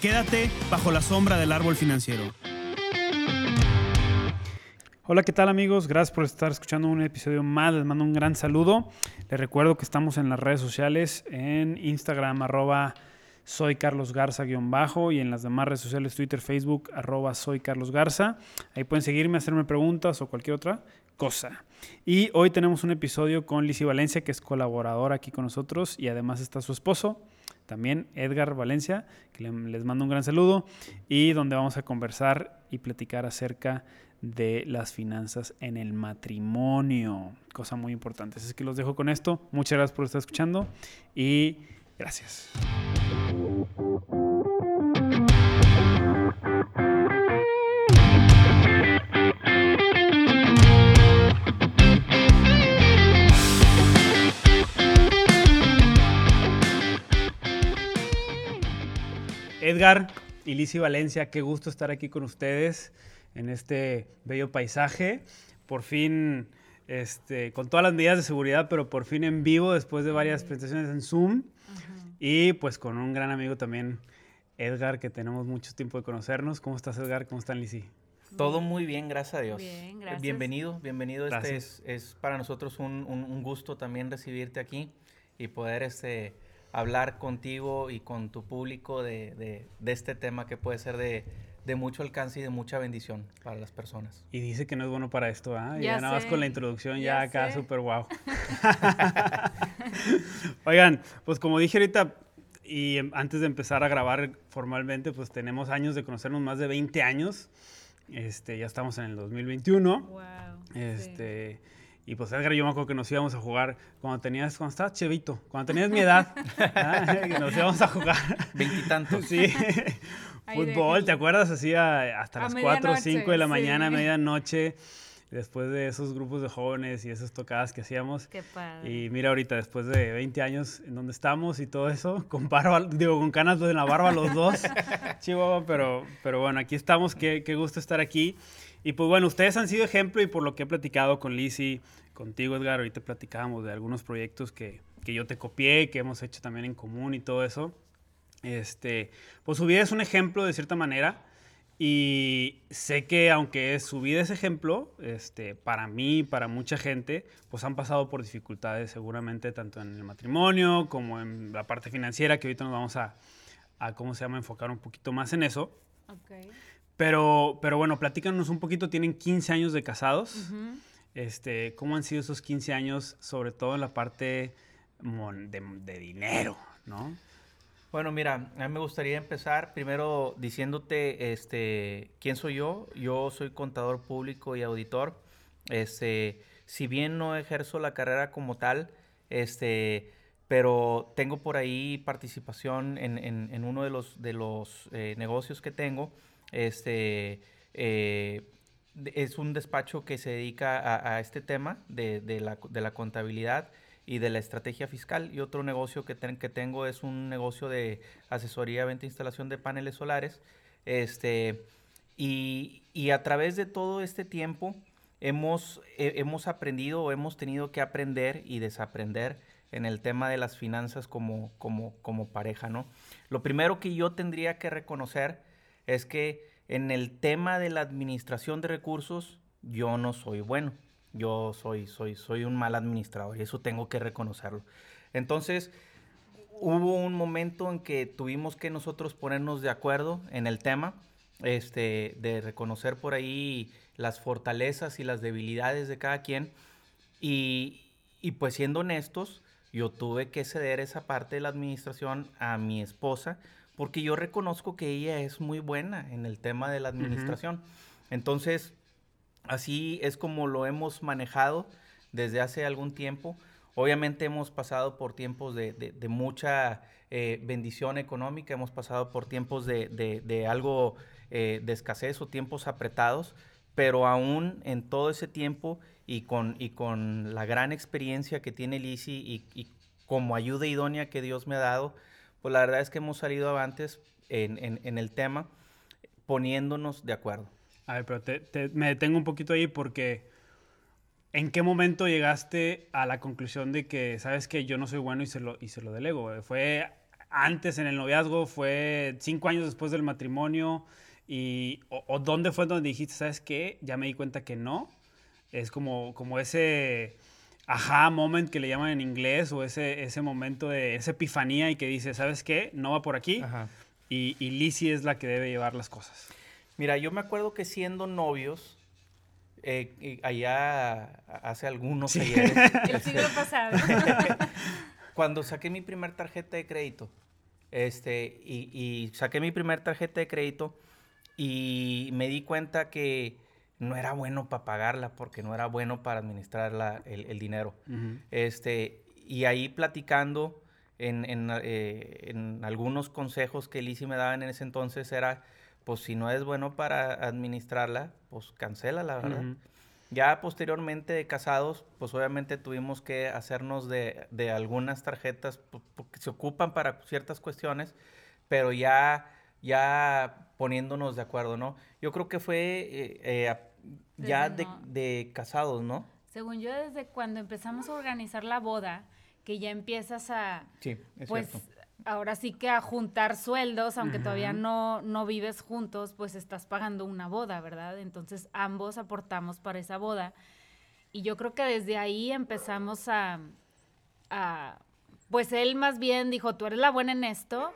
Quédate bajo la sombra del árbol financiero. Hola, ¿qué tal amigos? Gracias por estar escuchando un episodio más. Les mando un gran saludo. Les recuerdo que estamos en las redes sociales, en Instagram, arroba soy Carlos Garza-bajo y en las demás redes sociales, Twitter, Facebook, arroba soy Carlos. Ahí pueden seguirme, hacerme preguntas o cualquier otra cosa. Y hoy tenemos un episodio con Lizzie Valencia, que es colaboradora aquí con nosotros y además está su esposo, también Edgar Valencia, que les mando un gran saludo y donde vamos a conversar y platicar acerca de las finanzas en el matrimonio, cosa muy importante. Así que los dejo con esto. Muchas gracias por estar escuchando y gracias. Edgar y Lizzie Valencia, qué gusto estar aquí con ustedes en este bello paisaje. Por fin, este, con todas las medidas de seguridad, pero por fin en vivo después de varias presentaciones en Zoom. Y pues con un gran amigo también, Edgar, que tenemos mucho tiempo de conocernos. ¿Cómo estás, Edgar? ¿Cómo están, Lizzie? Todo muy bien, gracias a Dios. Bien, gracias. Bienvenido, bienvenido. Este es, es, para nosotros un, un, gusto también recibirte aquí y poder este, hablar contigo y con tu público de, este tema que puede ser de, mucho alcance y de mucha bendición para las personas. Y dice que no es bueno para esto, ¿ah? Ya, nada más con la introducción ya, acá súper guau. Oigan, pues como dije ahorita, y antes de empezar a grabar formalmente, pues tenemos años de conocernos, más de 20 años. Este, ya estamos en el 2021. Wow. Este, y pues Edgar yo me acuerdo que nos íbamos a jugar cuando tenías, cuando estabas chevito, cuando tenías mi edad, que nos íbamos a jugar. Veintitantos. Sí. Fútbol, ¿te acuerdas? Así hasta las 4 o 5 de la mañana, a medianoche, después de esos grupos de jóvenes y esas tocadas que hacíamos. Qué padre. Y mira ahorita, después de 20 años en donde estamos y todo eso, con barba, digo, con canas en la barba los dos, chihuahua, pero, pero bueno, aquí estamos, qué, qué gusto estar aquí. Y pues bueno, ustedes han sido ejemplo y por lo que he platicado con Lizzie, contigo Edgar, ahorita platicábamos de algunos proyectos que, que, yo te copié, que hemos hecho también en común y todo eso. Este, pues su vida es un ejemplo de cierta manera y sé que aunque su vida es ejemplo, este, para mí, para mucha gente, pues han pasado por dificultades seguramente tanto en el matrimonio como en la parte financiera, que ahorita nos vamos a, a ¿cómo se llama?, enfocar un poquito más en eso. Okay. Pero, pero bueno, platícanos un poquito, tienen 15 años de casados. este, ¿Cómo han sido esos 15 años, sobre todo en la parte de, dinero, no? Bueno, mira, a mí me gustaría empezar primero diciéndote este, quién soy yo. Yo soy contador público y auditor. Este, si bien no ejerzo la carrera como tal, este, pero tengo por ahí participación en, uno de los, de los eh, negocios que tengo este, eh, es un despacho que se dedica a, este tema de, la, contabilidad y de la estrategia fiscal. Y otro negocio que, que tengo es un negocio de asesoría, venta e instalación de paneles solares. Este, y, a través de todo este tiempo hemos, hemos aprendido o hemos tenido que aprender y desaprender en el tema de las finanzas como, como, como pareja, ¿no? Lo primero que yo tendría que reconocer es que en el tema de la administración de recursos, yo no soy bueno. Yo soy, soy, soy un mal administrador y eso tengo que reconocerlo. Entonces, hubo un momento en que tuvimos que nosotros ponernos de acuerdo en el tema, este, de reconocer por ahí las fortalezas y las debilidades de cada quien. Y, y pues siendo honestos, yo tuve que ceder esa parte de la administración a mi esposa porque yo reconozco que ella es muy buena en el tema de la administración. Entonces, así es como lo hemos manejado desde hace algún tiempo. Obviamente hemos pasado por tiempos de, de, mucha eh, bendición económica, hemos pasado por tiempos de, de algo eh, de escasez o tiempos apretados, pero aún en todo ese tiempo y con, y con la gran experiencia que tiene Lisi y, y, como ayuda idónea que Dios me ha dado, pues la verdad es que hemos salido avantes en, en, en el tema poniéndonos de acuerdo. A ver, pero te, me detengo un poquito ahí porque ¿en qué momento llegaste a la conclusión de que, sabes que yo no soy bueno y se lo, y se lo delego? ¿Fue antes en el noviazgo? ¿Fue cinco años después del matrimonio? Y, o, dónde fue donde dijiste, ¿sabes qué? Ya me di cuenta que no. Es como, como ese aha moment que le llaman en inglés o ese, ese momento de esa epifanía y que dice, ¿sabes qué? No va por aquí. Y, y Lizzie es la que debe llevar las cosas. Mira, yo me acuerdo que siendo novios, eh, allá hace algunos ayeres. El siglo pasado. cuando saqué mi primer tarjeta de crédito, este, y, y saqué mi primer tarjeta de crédito, y me di cuenta que no era bueno para pagarla porque no era bueno para administrar el, dinero. este, y ahí platicando en, eh, en, algunos consejos que Lizzie me daban en ese entonces era, pues si no es bueno para administrarla, pues cancela la verdad. Ya posteriormente de casados, pues obviamente tuvimos que hacernos de, de algunas tarjetas porque se ocupan para ciertas cuestiones, pero ya ya poniéndonos de acuerdo, ¿no? Yo creo que fue eh, eh, ya de, casados, ¿no? Según yo, desde cuando empezamos a organizar la boda, que ya empiezas a... Sí, es pues, ahora sí que a juntar sueldos, aunque todavía no, no vives juntos, pues estás pagando una boda, ¿verdad? Entonces ambos aportamos para esa boda. Y yo creo que desde ahí empezamos a, a, pues él más bien dijo, tú eres la buena en esto,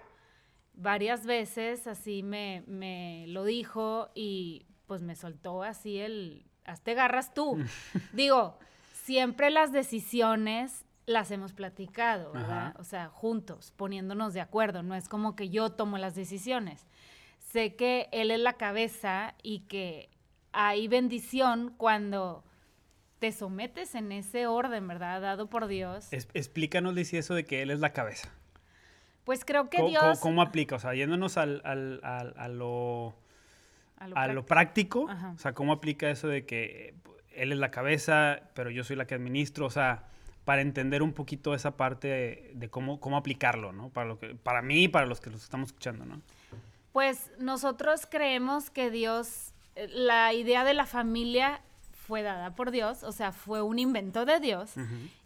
varias veces así me, me lo dijo y pues me soltó así el, hazte garras tú. Digo, siempre las decisiones las hemos platicado, ¿verdad? O sea, juntos, poniéndonos de acuerdo. No es como que yo tomo las decisiones. Sé que él es la cabeza y que hay bendición cuando te sometes en ese orden, ¿verdad? Dado por Dios. explícanos, Lizy, eso de que él es la cabeza. Pues creo que Dios... ¿cómo, aplica? O sea, yéndonos al, al, a, lo, a lo, práctico, o sea, ¿cómo aplica eso de que él es la cabeza, pero yo soy la que administro? O sea, para entender un poquito esa parte de, cómo, cómo aplicarlo, ¿no? Para, lo que, para mí y para los que los estamos escuchando, ¿no? Pues nosotros creemos que Dios, eh, la idea de la familia fue dada por Dios, o sea, fue un invento de Dios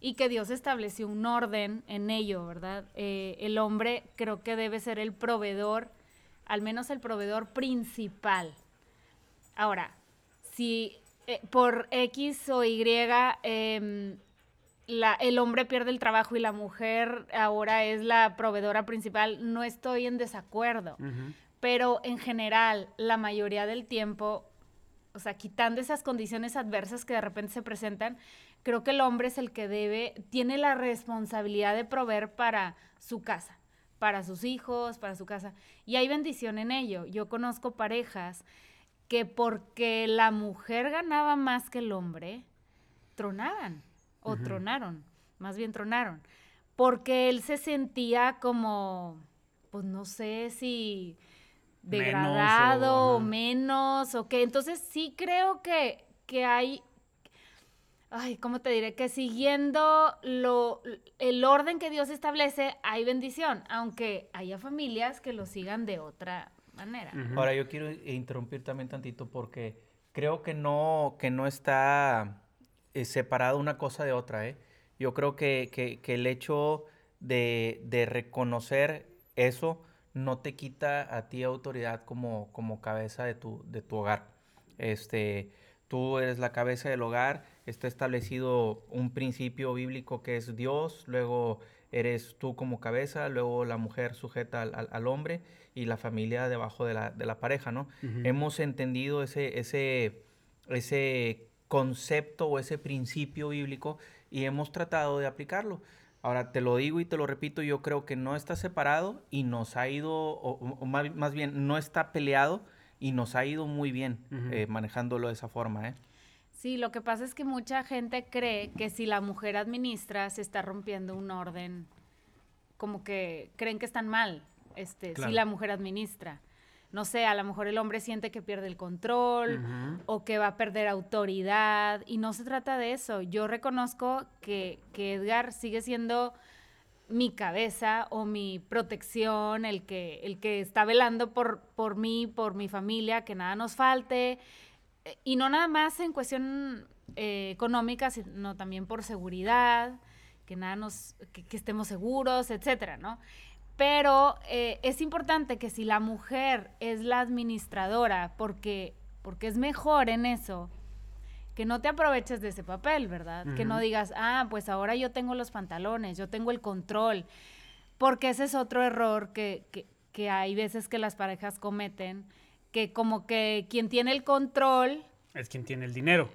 y que Dios estableció un orden en ello, ¿verdad? Eh, el hombre creo que debe ser el proveedor, al menos el proveedor principal. Ahora, si eh, por X o Y em, la, el hombre pierde el trabajo y la mujer ahora es la proveedora principal, no estoy en desacuerdo. Pero en general, la mayoría del tiempo, o sea, quitando esas condiciones adversas que de repente se presentan, creo que el hombre es el que debe, tiene la responsabilidad de proveer para su casa, para sus hijos, para su casa. Y hay bendición en ello. Yo conozco parejas que porque la mujer ganaba más que el hombre, tronaban o tronaron, más bien tronaron, porque él se sentía como, pues no sé si degradado o, menos o qué. Entonces sí creo que, que hay, ay, ¿cómo te diré? Que siguiendo lo, el orden que Dios establece, hay bendición, aunque haya familias que lo sigan de otra manera. Ahora yo quiero interrumpir también tantito porque creo que no, que no está eh, separado una cosa de otra, ¿eh? Yo creo que, que, que el hecho de, de reconocer eso no te quita a ti autoridad como, como cabeza de tu, de tu hogar. Este, tú eres la cabeza del hogar, está establecido un principio bíblico que es Dios, luego eres tú como cabeza, luego la mujer sujeta al, al, hombre y la familia debajo de la, de la pareja, ¿no? Hemos entendido ese, ese, ese concepto o ese principio bíblico y hemos tratado de aplicarlo. Ahora, te lo digo y te lo repito, yo creo que no está separado y nos ha ido, o, más, bien, no está peleado y nos ha ido muy bien eh, manejándolo de esa forma. ¿eh? Sí, lo que pasa es que mucha gente cree que si la mujer administra se está rompiendo un orden, como que creen que están mal, este, si la mujer administra. No sé, a lo mejor el hombre siente que pierde el control o que va a perder autoridad y no se trata de eso. Yo reconozco que, que Edgar sigue siendo mi cabeza o mi protección, el que, el que está velando por, por mí, por mi familia, que nada nos falte, y no nada más en cuestión eh, económica, sino también por seguridad, que nada nos, que, estemos seguros, etcétera, ¿no? Pero eh, es importante que si la mujer es la administradora, porque, porque es mejor en eso, que no te aproveches de ese papel, ¿verdad? Que no digas, ah, pues ahora yo tengo los pantalones, yo tengo el control, porque ese es otro error que, que, que hay veces que las parejas cometen, que como que quien tiene el control... Es quien tiene el dinero.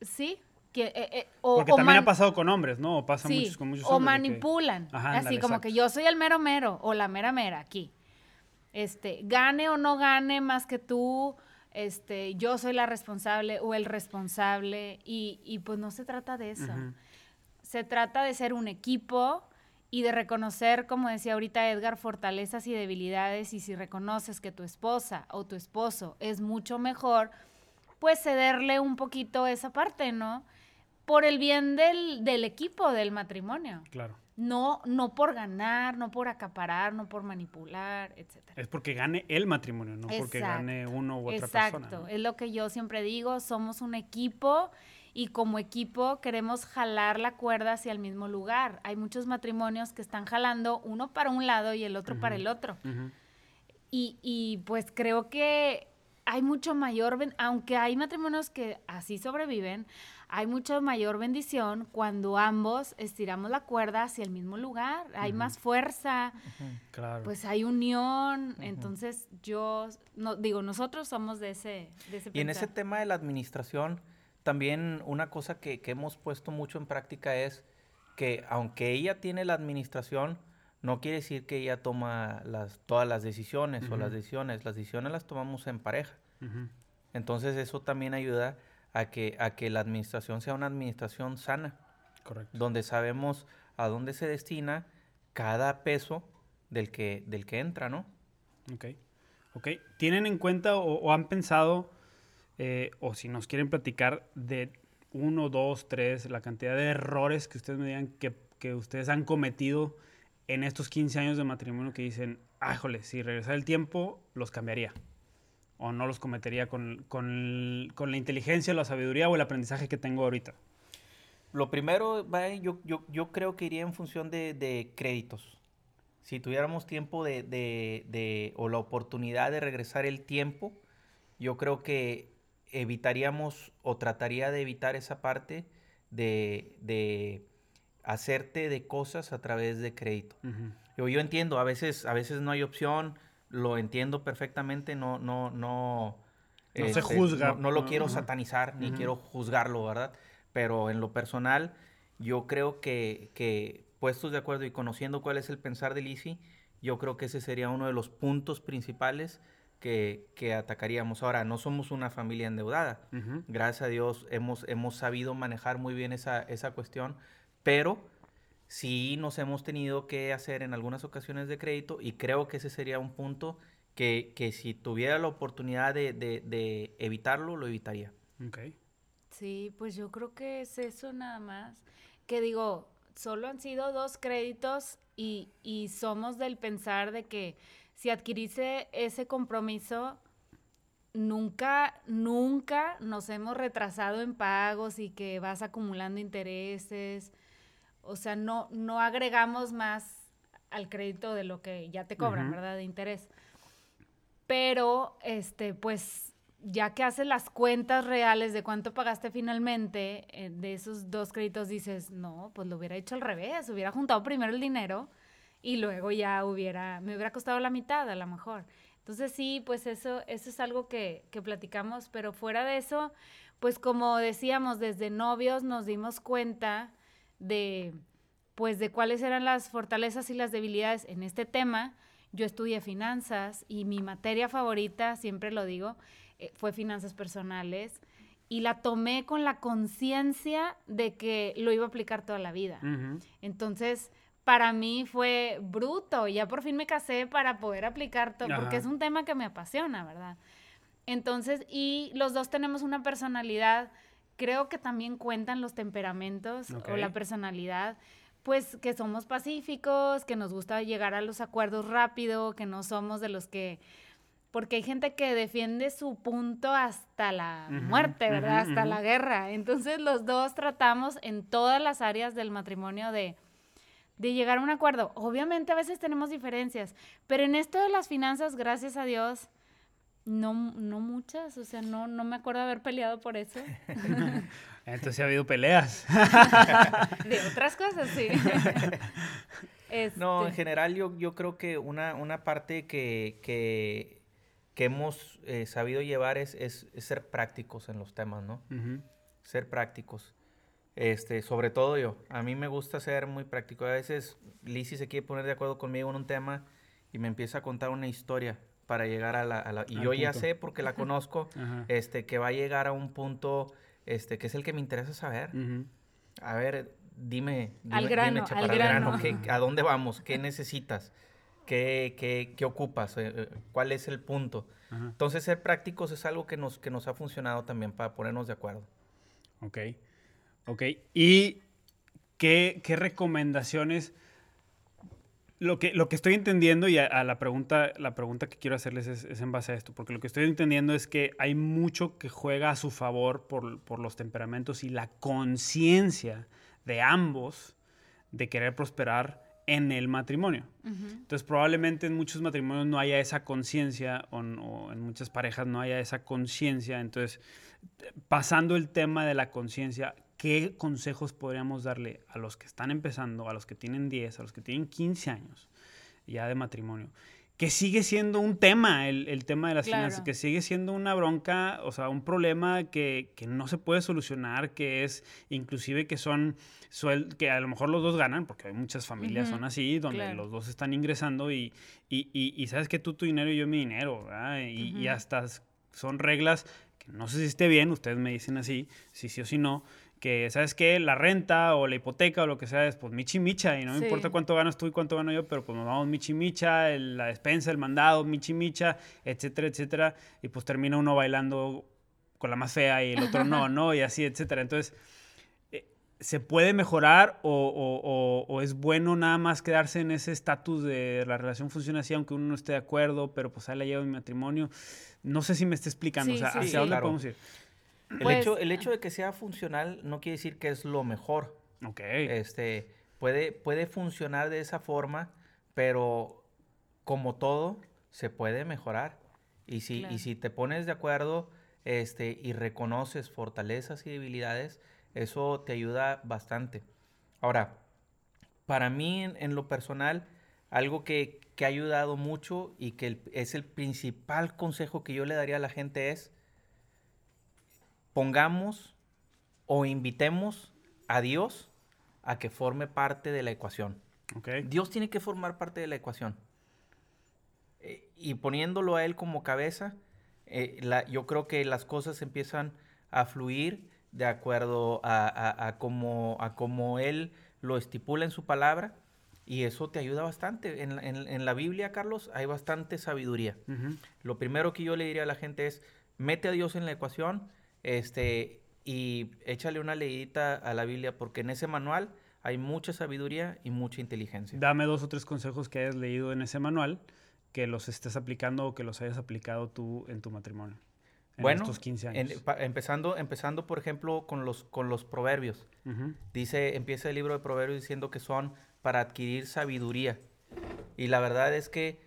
Sí. Que, eh, eh, o, Porque también ha pasado con hombres, ¿no? O pasa muchos, con muchos O manipulan. así como que yo soy el mero mero o la mera mera aquí. Este, gane o no gane más que tú, este, yo soy la responsable o el responsable y, y pues no se trata de eso. Se trata de ser un equipo, y de reconocer, como decía ahorita Edgar, fortalezas y debilidades y si reconoces que tu esposa o tu esposo es mucho mejor, pues cederle un poquito esa parte, ¿no? Por el bien del, del equipo, del matrimonio. Claro. No, no por ganar, no por acaparar, no por manipular, etc. Es porque gane el matrimonio, no porque gane uno u otra persona. Exacto, es lo que yo siempre digo, somos un equipo y como equipo queremos jalar la cuerda hacia el mismo lugar. Hay muchos matrimonios que están jalando uno para un lado y el otro para el otro. y, y, pues creo que hay mucho mayor, aunque hay matrimonios que así sobreviven, hay mucha mayor bendición cuando ambos estiramos la cuerda hacia el mismo lugar. Hay más fuerza, pues hay unión. Entonces yo no, digo, nosotros somos de ese, de ese Y en ese tema de la administración, también una cosa que, hemos puesto mucho en práctica es que aunque ella tiene la administración, no quiere decir que ella toma las, todas las decisiones o las decisiones. Las decisiones las tomamos en pareja. Entonces eso también ayuda a que, a que la administración sea una administración sana. Correcto. Donde sabemos a dónde se destina cada peso del que, del que entra, ¿no? Ok. Ok. ¿Tienen en cuenta o han pensado eh, o si nos quieren platicar de uno, dos, tres, la cantidad de errores que ustedes me digan que, que ustedes han cometido en estos 15 años de matrimonio que dicen, ah, jole, si regresara el tiempo, los cambiaría. O no los cometería con, con, con la inteligencia, la sabiduría o el aprendizaje que tengo ahorita. Lo primero, yo, yo, yo creo que iría en función de, de créditos. Si tuviéramos tiempo de, de, de, o la oportunidad de regresar el tiempo, yo creo que evitaríamos o trataría de evitar esa parte de, hacerte de cosas a través de crédito. yo, yo, entiendo, a veces, a veces no hay opción, lo entiendo perfectamente, no, no, no. No se este, juzga. No, lo quiero satanizar, ni quiero juzgarlo, ¿verdad? Pero en lo personal, yo creo que, que, puestos de acuerdo y conociendo cuál es el pensar de Lizzie, yo creo que ese sería uno de los puntos principales que, atacaríamos. Ahora, no somos una familia endeudada. Gracias a Dios hemos, hemos sabido manejar muy bien esa, esa cuestión, pero sí nos hemos tenido que hacer en algunas ocasiones de crédito y creo que ese sería un punto que, que si tuviera la oportunidad de, de, evitarlo, lo evitaría. Okay. Sí, pues yo creo que es eso nada más. Que digo, solo han sido dos créditos y, y somos del pensar de que si adquiriste ese compromiso, nunca, nunca nos hemos retrasado en pagos y que vas acumulando intereses. O sea, no, no agregamos más al crédito de lo que ya te cobran, ¿verdad? De interés. Pero, este, pues, ya que haces las cuentas reales de cuánto pagaste finalmente eh, de esos dos créditos, dices, no, pues lo hubiera hecho al revés, hubiera juntado primero el dinero y luego ya hubiera, me hubiera costado la mitad a lo mejor. Entonces sí, pues eso, eso es algo que, que platicamos, pero fuera de eso, pues como decíamos, desde novios nos dimos cuenta de, pues de cuáles eran las fortalezas y las debilidades en este tema. Yo estudié finanzas y mi materia favorita, siempre lo digo, eh, fue finanzas personales. y la tomé con la conciencia de que lo iba a aplicar toda la vida. Entonces, para mí fue bruto. Ya por fin me casé para poder aplicar todo, porque es un tema que me apasiona, ¿verdad? Entonces, y los dos tenemos una personalidad, creo que también cuentan los temperamentos o la personalidad, pues que somos pacíficos, que nos gusta llegar a los acuerdos rápido, que no somos de los que porque hay gente que defiende su punto hasta la muerte, ¿verdad? hasta la guerra. Entonces los dos tratamos en todas las áreas del matrimonio de, de llegar a un acuerdo. Obviamente a veces tenemos diferencias, pero en esto de las finanzas, gracias a Dios, no, no muchas, o sea, no, no me acuerdo haber peleado por eso. Entonces ha habido peleas. de otras cosas, sí. No, en este general yo, yo creo que una, una parte que, que, que hemos eh, sabido llevar es, es, ser prácticos en los temas, ¿no? Ser prácticos. Este, sobre todo yo. A mí me gusta ser muy práctico. A veces Lizzie se quiere poner de acuerdo conmigo en un tema y me empieza a contar una historia para llegar a la... y yo ya sé, porque la conozco, este, que va a llegar a un punto este, que es el que me interesa saber. A ver, dime, dime, al grano, al grano. ¿a dónde vamos? ¿Qué necesitas? ¿Qué, qué, qué ocupas? Eh, eh, ¿Cuál es el punto? Entonces, ser prácticos es algo que nos, que nos ha funcionado también para ponernos de acuerdo. Ok. Ok, ¿y qué, recomendaciones? Lo que, lo que estoy entendiendo y a, la, pregunta, la pregunta que quiero hacerles es, en base a esto, porque lo que estoy entendiendo es que hay mucho que juega a su favor por, los temperamentos y la conciencia de ambos de querer prosperar en el matrimonio. Entonces probablemente en muchos matrimonios no haya esa conciencia o, o, en muchas parejas no haya esa conciencia. Entonces, pasando el tema de la conciencia, ¿qué consejos podríamos darle a los que están empezando, a los que tienen 10, a los que tienen 15 años ya de matrimonio? Que sigue siendo un tema, el, tema de las finanzas, que sigue siendo una bronca, o sea, un problema que, no se puede solucionar, que es inclusive que son, que a lo mejor los dos ganan, porque hay muchas familias son así, donde los dos están ingresando y, y, sabes que tú tu dinero y yo mi dinero, ¿verdad? Y, y hasta son reglas que no sé si esté bien, ustedes me dicen así, si sí o si no, que, ¿sabes qué? La renta o la hipoteca o lo que sea es pues michi micha y no me importa cuánto ganas tú y cuánto gano yo, pero pues nos vamos michi micha, la despensa, el mandado, michi micha, etcétera, etcétera, y pues termina uno bailando con la más fea y el otro no, ¿no? Y así, etcétera. Entonces, eh, ¿se puede mejorar o, o, es bueno nada más quedarse en ese estatus de la relación funciona así, aunque uno no esté de acuerdo, pero pues ahí la llevo en mi matrimonio? No sé si me está explicando, o sea, ¿hacia dónde podemos ir? El, pues, hecho, el hecho de que sea funcional no quiere decir que es lo mejor. Ok. Este, puede, puede funcionar de esa forma, pero como todo, se puede mejorar. Y si, y si te pones de acuerdo este, y reconoces fortalezas y debilidades, eso te ayuda bastante. Ahora, para mí en, lo personal, algo que, que, ha ayudado mucho y que es el principal consejo que yo le daría a la gente es, pongamos o invitemos a Dios a que forme parte de la ecuación. Dios tiene que formar parte de la ecuación. Eh, y poniéndolo a Él como cabeza, eh, yo creo que las cosas empiezan a fluir de acuerdo a, como, Él lo estipula en su palabra. Y eso te ayuda bastante. En, la Biblia, Carlos, hay bastante sabiduría. Lo primero que yo le diría a la gente es, mete a Dios en la ecuación este, y échale una leidita a la Biblia porque en ese manual hay mucha sabiduría y mucha inteligencia. Dame dos o tres consejos que hayas leído en ese manual que los estés aplicando o que los hayas aplicado tú en tu matrimonio. En bueno, estos 15 años. empezando, empezando, por ejemplo, con los, con los proverbios. Dice, empieza el libro de proverbios diciendo que son para adquirir sabiduría. Y la verdad es que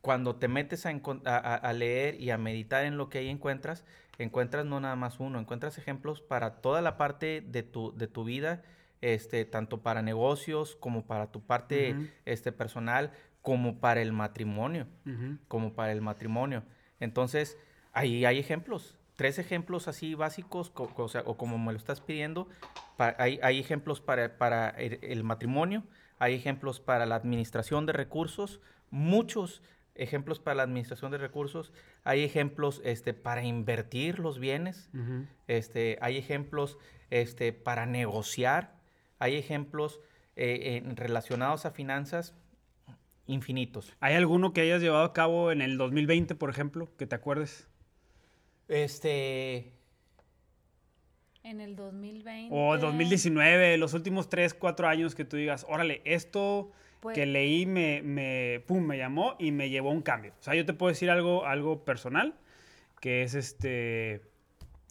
cuando te metes a, a, leer y a meditar en lo que ahí encuentras, encuentras no nada más uno, encuentras ejemplos para toda la parte de tu, de tu vida, este, tanto para negocios como para tu parte este, personal, como para el matrimonio, como para el matrimonio. Entonces, ahí hay ejemplos, tres ejemplos así básicos, o, como me lo estás pidiendo, hay, hay, ejemplos para, para el, el, matrimonio, hay ejemplos para la administración de recursos, muchos ejemplos para la administración de recursos, hay ejemplos este, para invertir los bienes, este, hay ejemplos este, para negociar, hay ejemplos eh, relacionados a finanzas infinitos. ¿Hay alguno que hayas llevado a cabo en el 2020, por ejemplo, que te acuerdes? Este... En el 2020. O 2019, los últimos 3, 4 años que tú digas, órale, esto pues que leí me, me, pum, me llamó y me llevó a un cambio. O sea, yo te puedo decir algo, algo personal, que es este,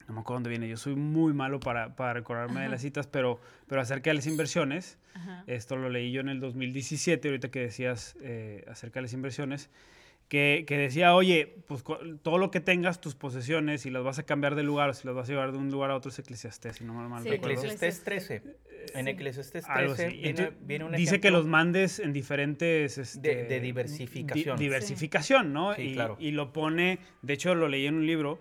no me acuerdo dónde viene, yo soy muy malo para, para recordarme de las citas, pero, pero acerca de las inversiones, esto lo leí yo en el 2017, ahorita que decías eh, acerca de las inversiones, que, decía, oye, pues todo lo que tengas, tus posesiones, si las vas a cambiar de lugar o si las vas a llevar de un lugar a otro, es Eclesiastés, si no me mal sí, Eclesiastés 13. En Eclesiastés 13 viene, viene, un Dice que los mandes en diferentes... Este, de, diversificación. diversificación, ¿no? y, claro. y lo pone, de hecho lo leí en un libro,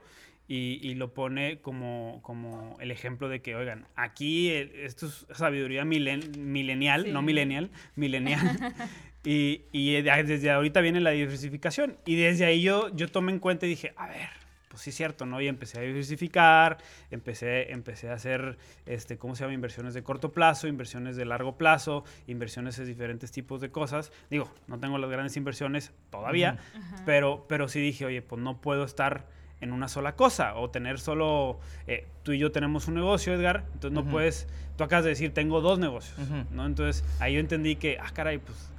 y, lo pone como, como el ejemplo de que, oigan, aquí esto es sabiduría milenial, no millennial, milenial. Y, y, desde ahorita viene la diversificación. Y desde ahí yo, yo tomé en cuenta y dije, a ver, pues sí es cierto, ¿no? Y empecé a diversificar, empecé, empecé a hacer, este, ¿cómo se llama? Inversiones de corto plazo, inversiones de largo plazo, inversiones en diferentes tipos de cosas. Digo, no tengo las grandes inversiones todavía, pero, pero sí dije, oye, pues no puedo estar en una sola cosa o tener solo, eh, tú y yo tenemos un negocio, Edgar, entonces no puedes, tú acabas de decir, tengo dos negocios, ¿no? Entonces ahí yo entendí que, ah, caray, pues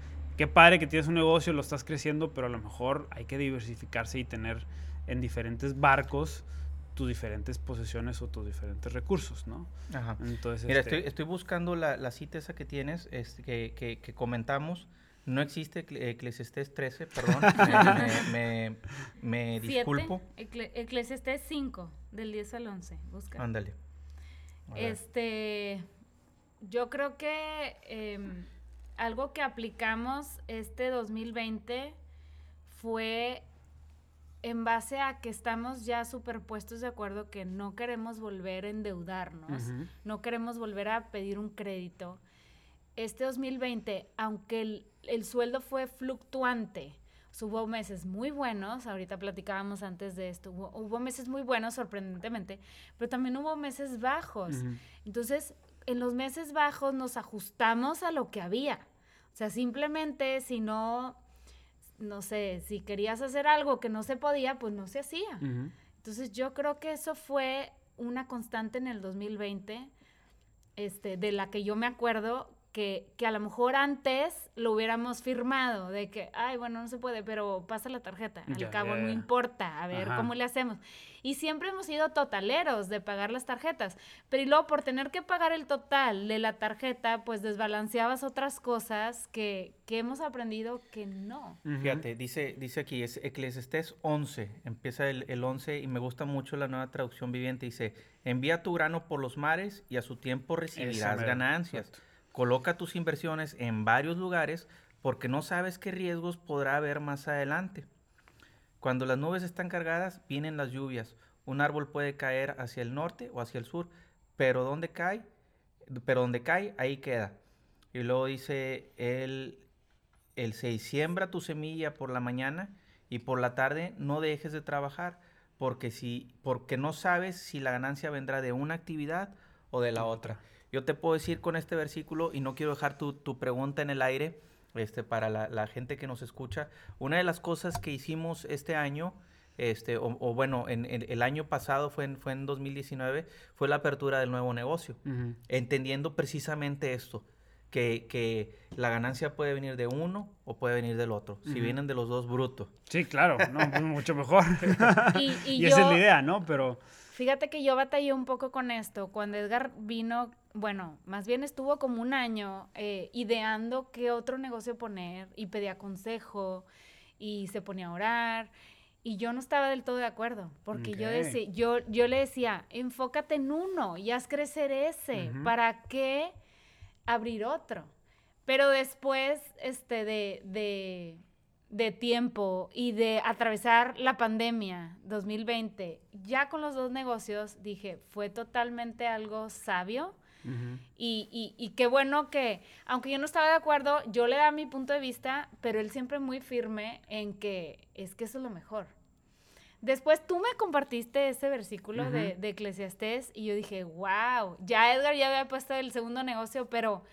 qué padre que tienes un negocio, lo estás creciendo, pero a lo mejor hay que diversificarse y tener en diferentes barcos tus diferentes posesiones o tus diferentes recursos, ¿no? Ajá. Entonces, Mira, este estoy, buscando la, cita esa que tienes, este, que, que, comentamos. No existe Eclesiastés 13, perdón, me, me, disculpo. Eclesiastés 5, del 10 al 11, busca. Ándale. Este, yo creo que... Em, algo que aplicamos este 2020 fue en base a que estamos ya superpuestos de acuerdo que no queremos volver a endeudarnos, no queremos volver a pedir un crédito. Este 2020, aunque el, sueldo fue fluctuante, hubo meses muy buenos, ahorita platicábamos antes de esto, hubo, meses muy buenos, sorprendentemente, pero también hubo meses bajos. Entonces, en los meses bajos nos ajustamos a lo que había. O sea, simplemente si no, no sé, si querías hacer algo que no se podía, pues no se hacía. Entonces yo creo que eso fue una constante en el 2020, este, de la que yo me acuerdo que, que, a lo mejor antes lo hubiéramos firmado, de que, ay, bueno, no se puede, pero pasa la tarjeta, al cabo no importa, a ver cómo le hacemos. Y siempre hemos sido totaleros de pagar las tarjetas, pero y luego por tener que pagar el total de la tarjeta, pues desbalanceabas otras cosas que, que hemos aprendido que no. Fíjate, dice, dice aquí, es Eclesiastés 11, empieza el, el 11 y me gusta mucho la nueva traducción viviente, dice, envía tu grano por los mares y a su tiempo recibirás ganancias. Coloca tus inversiones en varios lugares porque no sabes qué riesgos podrá haber más adelante. Cuando las nubes están cargadas, vienen las lluvias. Un árbol puede caer hacia el norte o hacia el sur, pero donde cae, pero donde cae, ahí queda. Y luego dice él, el se siembra tu semilla por la mañana y por la tarde no dejes de trabajar, porque si, porque no sabes si la ganancia vendrá de una actividad o de la otra. Yo te puedo decir con este versículo, y no quiero dejar tu, pregunta en el aire, este, para la, gente que nos escucha, una de las cosas que hicimos este año, este, o, bueno, en, el año pasado fue en, fue en 2019, fue la apertura del nuevo negocio, entendiendo precisamente esto, que, que, la ganancia puede venir de uno o puede venir del otro. Si vienen de los dos, bruto. Sí, claro, no, pues mucho mejor. y, esa es la idea, ¿no? Pero... Fíjate que yo batallé un poco con esto. Cuando Edgar vino bueno, más bien estuvo como un año eh, ideando qué otro negocio poner y pedía consejo y se ponía a orar. Y yo no estaba del todo de acuerdo, porque yo, decía, yo, yo le decía, enfócate en uno y haz crecer ese, ¿para qué abrir otro? Pero después este, de, de, de tiempo y de atravesar la pandemia 2020, ya con los dos negocios, dije, fue totalmente algo sabio y, y, qué bueno que, aunque yo no estaba de acuerdo, yo le daba mi punto de vista, pero él siempre muy firme en que es que eso es lo mejor. Después tú me compartiste ese versículo de, de Eclesiastés y yo dije, wow, ya Edgar ya había puesto el segundo negocio, pero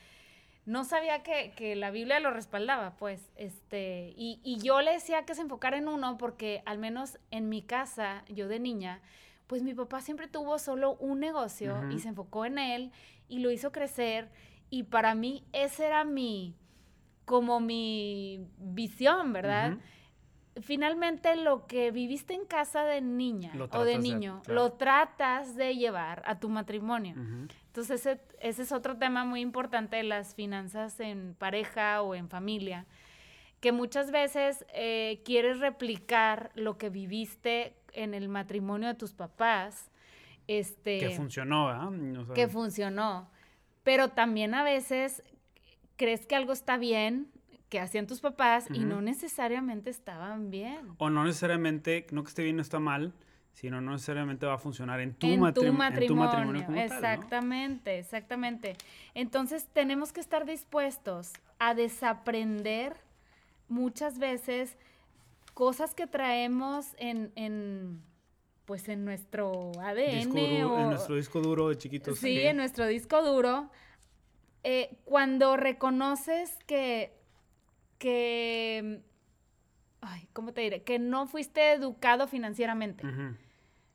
no sabía que, la Biblia lo respaldaba, pues, este, y, yo le decía que se enfocara en uno porque al menos en mi casa, yo de niña, pues mi papá siempre tuvo solo un negocio y se enfocó en él y lo hizo crecer y para mí ese era mi, como mi visión, ¿verdad? Finalmente lo que viviste en casa de niña o de niño, lo tratas de llevar a tu matrimonio. Entonces ese, ese, es otro tema muy importante de las finanzas en pareja o en familia, que muchas veces eh, quieres replicar lo que viviste en el matrimonio de tus papás. Este, que funcionó, ¿ah? que funcionó. Pero también a veces crees que algo está bien que hacían tus papás y no necesariamente estaban bien. O no necesariamente, no que esté bien, no está mal, sino no necesariamente va a funcionar en tu, en tu matrimonio. exactamente, exactamente. Entonces tenemos que estar dispuestos a desaprender muchas veces cosas que traemos en, pues en nuestro ADN. en nuestro disco duro de chiquitos. Sí, en nuestro disco duro. Eh, cuando reconoces que, que, ay, ¿cómo te diré? Que no fuiste educado financieramente.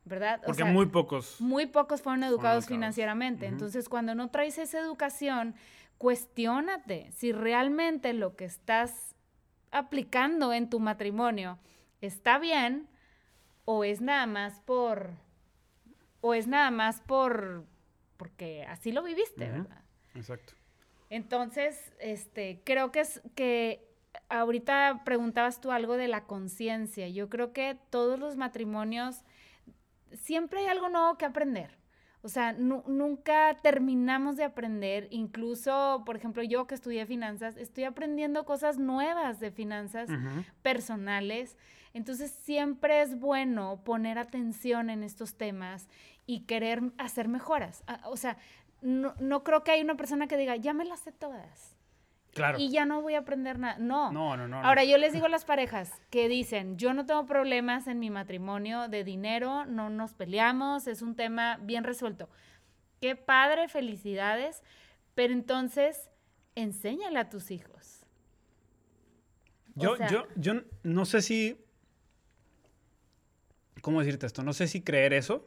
¿verdad? Porque muy pocos. Muy pocos fueron educados, financieramente. Entonces, cuando no traes esa educación, cuestiónate si realmente lo que estás aplicando en tu matrimonio está bien o es nada más por o es nada más por porque así lo viviste, ¿verdad? Exacto. Entonces, este, creo que es que ahorita preguntabas tú algo de la conciencia. Yo creo que todos los matrimonios siempre hay algo nuevo que aprender. O sea, nunca terminamos de aprender. Incluso, por ejemplo, yo que estudié finanzas, estoy aprendiendo cosas nuevas de finanzas personales. Entonces, siempre es bueno poner atención en estos temas y querer hacer mejoras. Ah, o sea, no, no creo que haya una persona que diga, ya me las sé todas. Y ya no voy a aprender nada. No. No, no, no. Ahora, yo les digo a las parejas que dicen, yo no tengo problemas en mi matrimonio de dinero, no nos peleamos, es un tema bien resuelto. Qué padre, felicidades, pero entonces, enséñale a tus hijos. Yo, yo, yo no sé si, ¿cómo decirte esto? No sé si creer eso,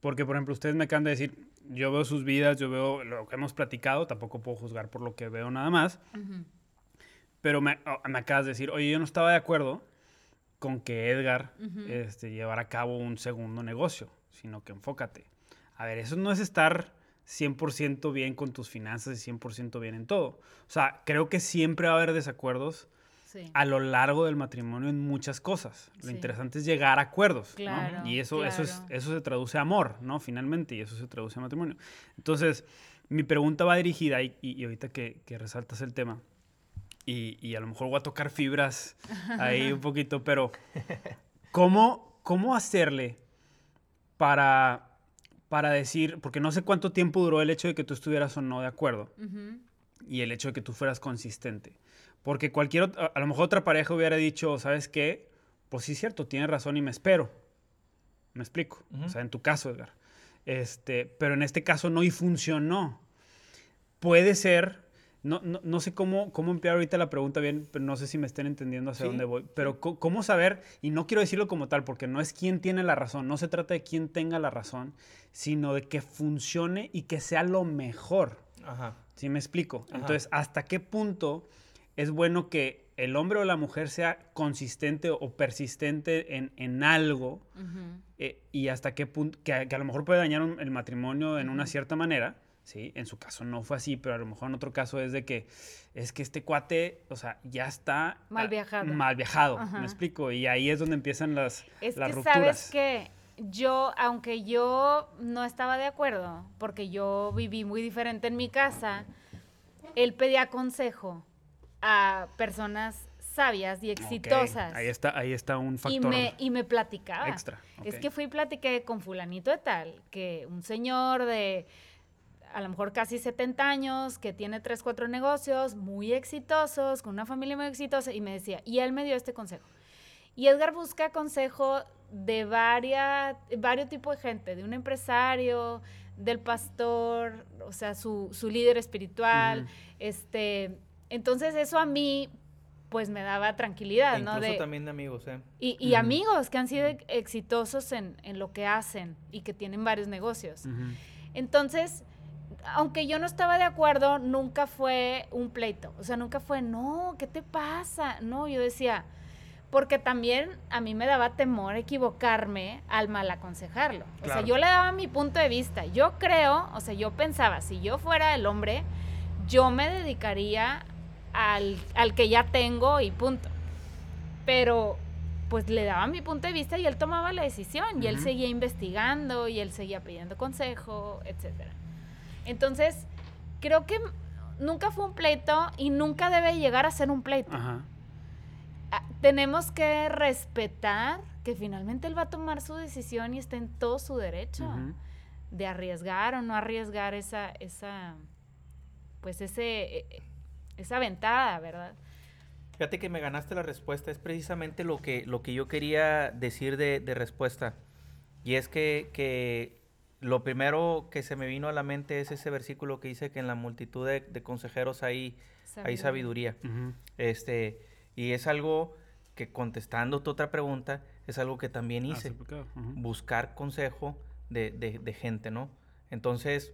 porque, por ejemplo, ustedes me acaban de decir, yo veo sus vidas, yo veo lo que hemos platicado, tampoco puedo juzgar por lo que veo nada más. Pero me, oh, me, acabas de decir, oye, yo no estaba de acuerdo con que Edgar este, llevara a cabo un segundo negocio, sino que enfócate. A ver, eso no es estar 100% bien con tus finanzas y 100% bien en todo. O sea, creo que siempre va a haber desacuerdos a lo largo del matrimonio en muchas cosas. Lo interesante es llegar a acuerdos. Y eso, eso, es, eso se traduce a amor, ¿no? Finalmente, y eso se traduce a matrimonio. Entonces, mi pregunta va dirigida, y, y ahorita que, que, resaltas el tema, y, y, a lo mejor voy a tocar fibras ahí un poquito, pero ¿cómo, cómo hacerle para para decir, porque no sé cuánto tiempo duró el hecho de que tú estuvieras o no de acuerdo y el hecho de que tú fueras consistente. Porque cualquier, a, lo mejor otra pareja hubiera dicho, ¿sabes qué? Pues sí, cierto, tienes razón y me espero. Me explico. O sea, en tu caso, Edgar. Este, pero en este caso no y funcionó. Puede ser, no, no, no, sé cómo, cómo emplear ahorita la pregunta bien, pero no sé si me estén entendiendo hacia dónde voy. Pero cómo saber, y no quiero decirlo como tal, porque no es quién tiene la razón, no se trata de quién tenga la razón, sino de que funcione y que sea lo mejor. Ajá. ¿Sí me explico? Entonces, ¿hasta qué punto es bueno que el hombre o la mujer sea consistente o persistente en, algo eh, y hasta qué punto, que, a lo mejor puede dañar el matrimonio en una cierta manera, ¿sí? En su caso no fue así, pero a lo mejor en otro caso es de que es que este cuate, o sea, ya está... Mal viajado. mal viajado, me explico, y ahí es donde empiezan las, es las que ¿Sabes que Yo, aunque yo no estaba de acuerdo, porque yo viví muy diferente en mi casa, él pedía consejo a personas sabias y exitosas. Ahí está, ahí está un factor. Y me, y me platicaba. Extra. Es que fui y platiqué con fulanito de tal, que un señor de a lo mejor casi 70 años, que tiene 3, 4 negocios muy exitosos, con una familia muy exitosa, y me decía, y él me dio este consejo. Y Edgar busca consejo de varias, varios tipos de gente, de un empresario, del pastor, o sea, su, su líder espiritual, este, entonces eso a mí, pues me daba tranquilidad, E ¿no? incluso De, también de amigos, ¿eh? y, y amigos que han sido exitosos en, en lo que hacen y que tienen varios negocios. Entonces, aunque yo no estaba de acuerdo, nunca fue un pleito. O sea, nunca fue, no, ¿qué te pasa? No, yo decía, porque también a mí me daba temor equivocarme al mal aconsejarlo. O sea, yo le daba mi punto de vista. Yo creo, o sea, yo pensaba, si yo fuera el hombre, yo me dedicaría al, al que ya tengo y punto. Pero pues le daba mi punto de vista y él tomaba la decisión y él seguía investigando y él seguía pidiendo consejo, etcétera. Entonces, creo que nunca fue un pleito y nunca debe llegar a ser un pleito. Ajá. Ah, Tenemos que respetar que finalmente él va a tomar su decisión y está en todo su derecho de arriesgar o no arriesgar esa, esa, pues ese, eh, eh, esa ventada, ¿verdad? Fíjate que me ganaste la respuesta. Es precisamente lo que, lo que yo quería decir de, de respuesta. Y es que, que lo primero que se me vino a la mente es ese versículo que dice que en la multitud de, de consejeros hay, hay sabiduría. Ujú. Este, y es algo que contestando tu otra pregunta, es algo que también Ah, hice. buscar consejo de, de- de gente, ¿no? Entonces,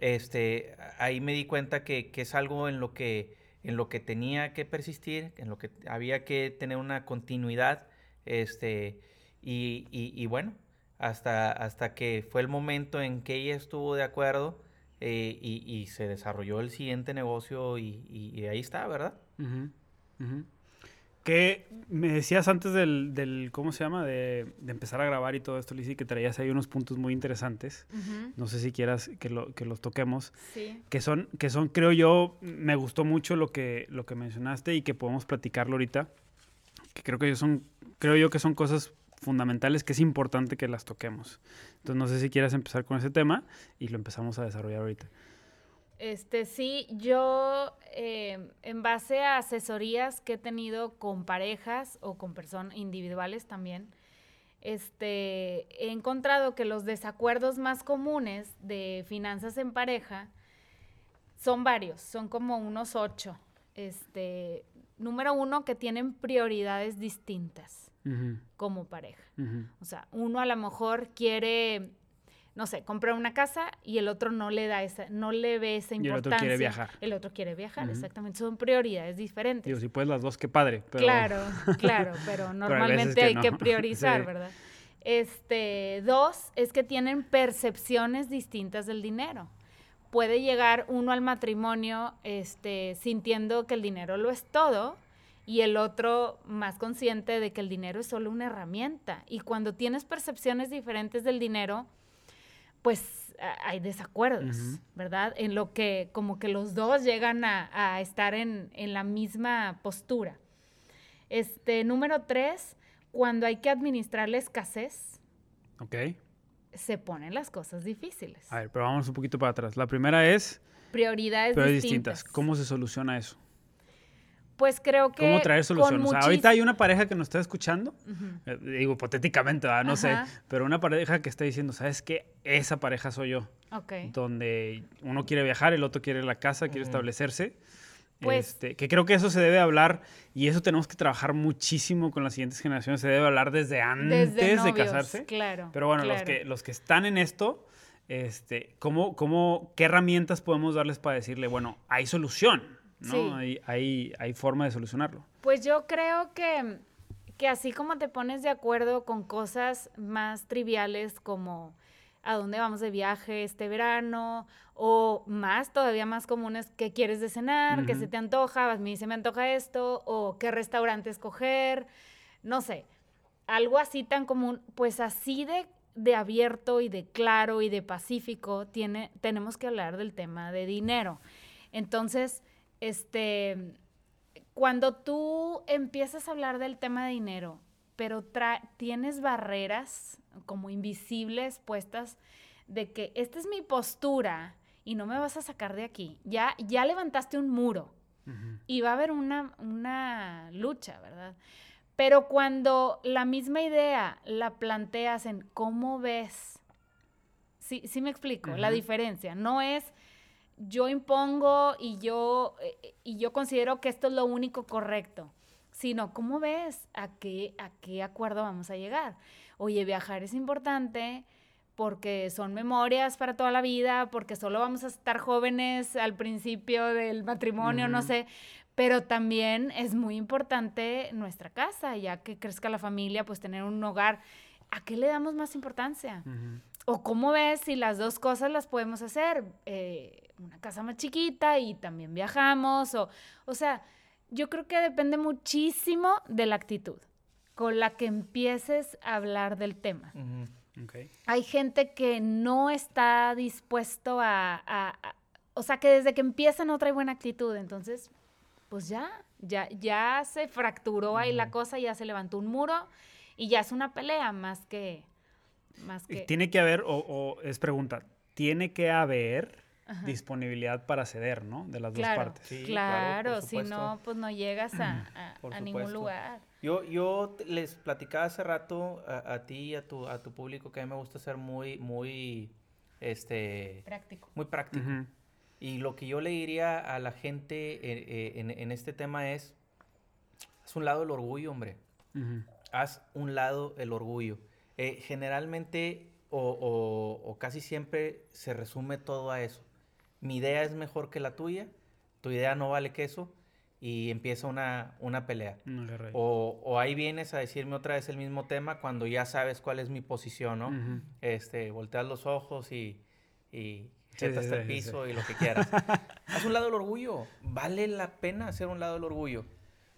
este, ahí me di cuenta que, que es algo en lo que, en lo que tenía que persistir, en lo que había que tener una continuidad, este, y, y- y bueno, hasta, hasta que fue el momento en que ella estuvo de acuerdo eh, y, se desarrolló el siguiente negocio y, ahí está, ¿verdad? Que me decías antes del, del- ¿cómo se llama? De, de empezar a grabar y todo esto, Lizzy, que traías ahí unos puntos muy interesantes. Ujú, No sé si quieras que, lo- que los toquemos. Sí. Que son, que son, creo yo, me gustó mucho lo que, lo que mencionaste y que podemos platicarlo ahorita. Que creo que yo son, creo yo que son cosas fundamentales que es importante que las toquemos. Entonces no sé si quieras empezar con ese tema y lo empezamos a desarrollar ahorita. Este, sí, yo eh, en base a asesorías que he tenido con parejas o con personas individuales también, este, he encontrado que los desacuerdos más comunes de finanzas en pareja son varios, son como unos ocho. Este, número uno, que tienen prioridades distintas como pareja. O sea, uno a lo mejor quiere, no sé, comprar una casa y el otro no le da esa, no le ve esa Y el importancia. otro quiere viajar. El otro quiere viajar, exactamente. Son prioridades diferentes. Digo, si puedes las dos, qué padre. Pero... Claro, claro, pero normalmente que hay no. que priorizar, Sí. ¿verdad? Este, dos, es que tienen percepciones distintas del dinero. Puede llegar uno al matrimonio este, sintiendo que el dinero lo es todo y el otro más consciente de que el dinero es solo una herramienta. Y cuando tienes percepciones diferentes del dinero, pues hay desacuerdos. ¿verdad? En lo que como que los dos llegan a, a estar en, en la misma postura. Este, número tres, cuando hay que administrar la escasez, Ok. se ponen las cosas difíciles. A ver, pero vamos un poquito para atrás. La primera es, Prioridades distintas. ¿Cómo se soluciona eso? Pues creo que ¿Cómo traer con solución? O sea, ahorita hay una pareja que nos está escuchando, Ujú. eh, digo hipotéticamente, ¿verdad? no Ajá. sé, pero una pareja que está diciendo, ¿sabes qué? Esa pareja soy yo, Ok. donde uno quiere viajar, el otro quiere la casa, quiere Ujú. establecerse. Pues- Este, que creo que eso se debe hablar y eso tenemos que trabajar muchísimo con las siguientes generaciones. Se debe hablar desde antes Desde de novios, casarse. Claro. Pero bueno, los, claro. que, los que están en esto, este, ¿cómo, cómo, ¿qué herramientas podemos darles para decirle, bueno, hay solución? ¿No? Sí. Hay, hay, hay forma de solucionarlo. Pues yo creo que, que así como te pones de acuerdo con cosas más triviales como a dónde vamos de viaje este verano o más, todavía más comunes, qué quieres de cenar, qué se te antoja, a mí se me antoja esto o qué restaurante escoger, no sé, algo así tan común, pues así de, de abierto y de claro y de pacífico tiene, tenemos que hablar del tema de dinero. Entonces, este, cuando tú empiezas a hablar del tema de dinero, pero tra- tienes barreras como invisibles puestas de que esta es mi postura y no me vas a sacar de aquí. Ya, ya levantaste un muro y va a haber una, una lucha, ¿verdad? Pero cuando la misma idea la planteas en cómo ves, sí, sí me explico, la diferencia. No es yo impongo y yo, eh, y yo considero que esto es lo único correcto, sino cómo ves a qué, a qué acuerdo vamos a llegar. Oye, viajar es importante, porque son memorias para toda la vida, porque solo vamos a estar jóvenes al principio del matrimonio, no sé, pero también es muy importante nuestra casa, ya que crezca la familia, pues tener un hogar. ¿A qué le damos más importancia? O cómo ves si las dos cosas las podemos hacer, eh, una casa más chiquita y también viajamos, o, o sea, yo creo que depende muchísimo de la actitud con la que empieces a hablar del tema. Hay gente que no está dispuesto a, o sea, que desde que empieza no trae buena actitud, entonces, pues ya, ya, ya se fracturó ahí la cosa, ya se levantó un muro y ya es una pelea más que, más que... Tiene que haber, o, es pregunta, tiene que haber disponibilidad para ceder, ¿no? De las dos partes. Sí, claro, si no, pues no llegas a, a ningún lugar. Yo, yo les platicaba hace rato a, ti y a tu, a tu público que a mí me gusta ser muy, muy, este... Práctico. Muy práctico. Y lo que yo le diría a la gente eh, eh, en, en, este tema es, haz un lado el orgullo, hombre. Haz un lado el orgullo. Eh, generalmente o, o, o casi siempre se resume todo a eso. Mi idea es mejor que la tuya, tu idea no vale queso y empieza una, una pelea. o, o, ahí vienes a decirme otra vez el mismo tema cuando ya sabes cuál es mi posición, ¿no? este, volteas los ojos y, y hasta el piso y lo que quieras. Haz un lado del orgullo. Vale la pena hacer un lado del orgullo.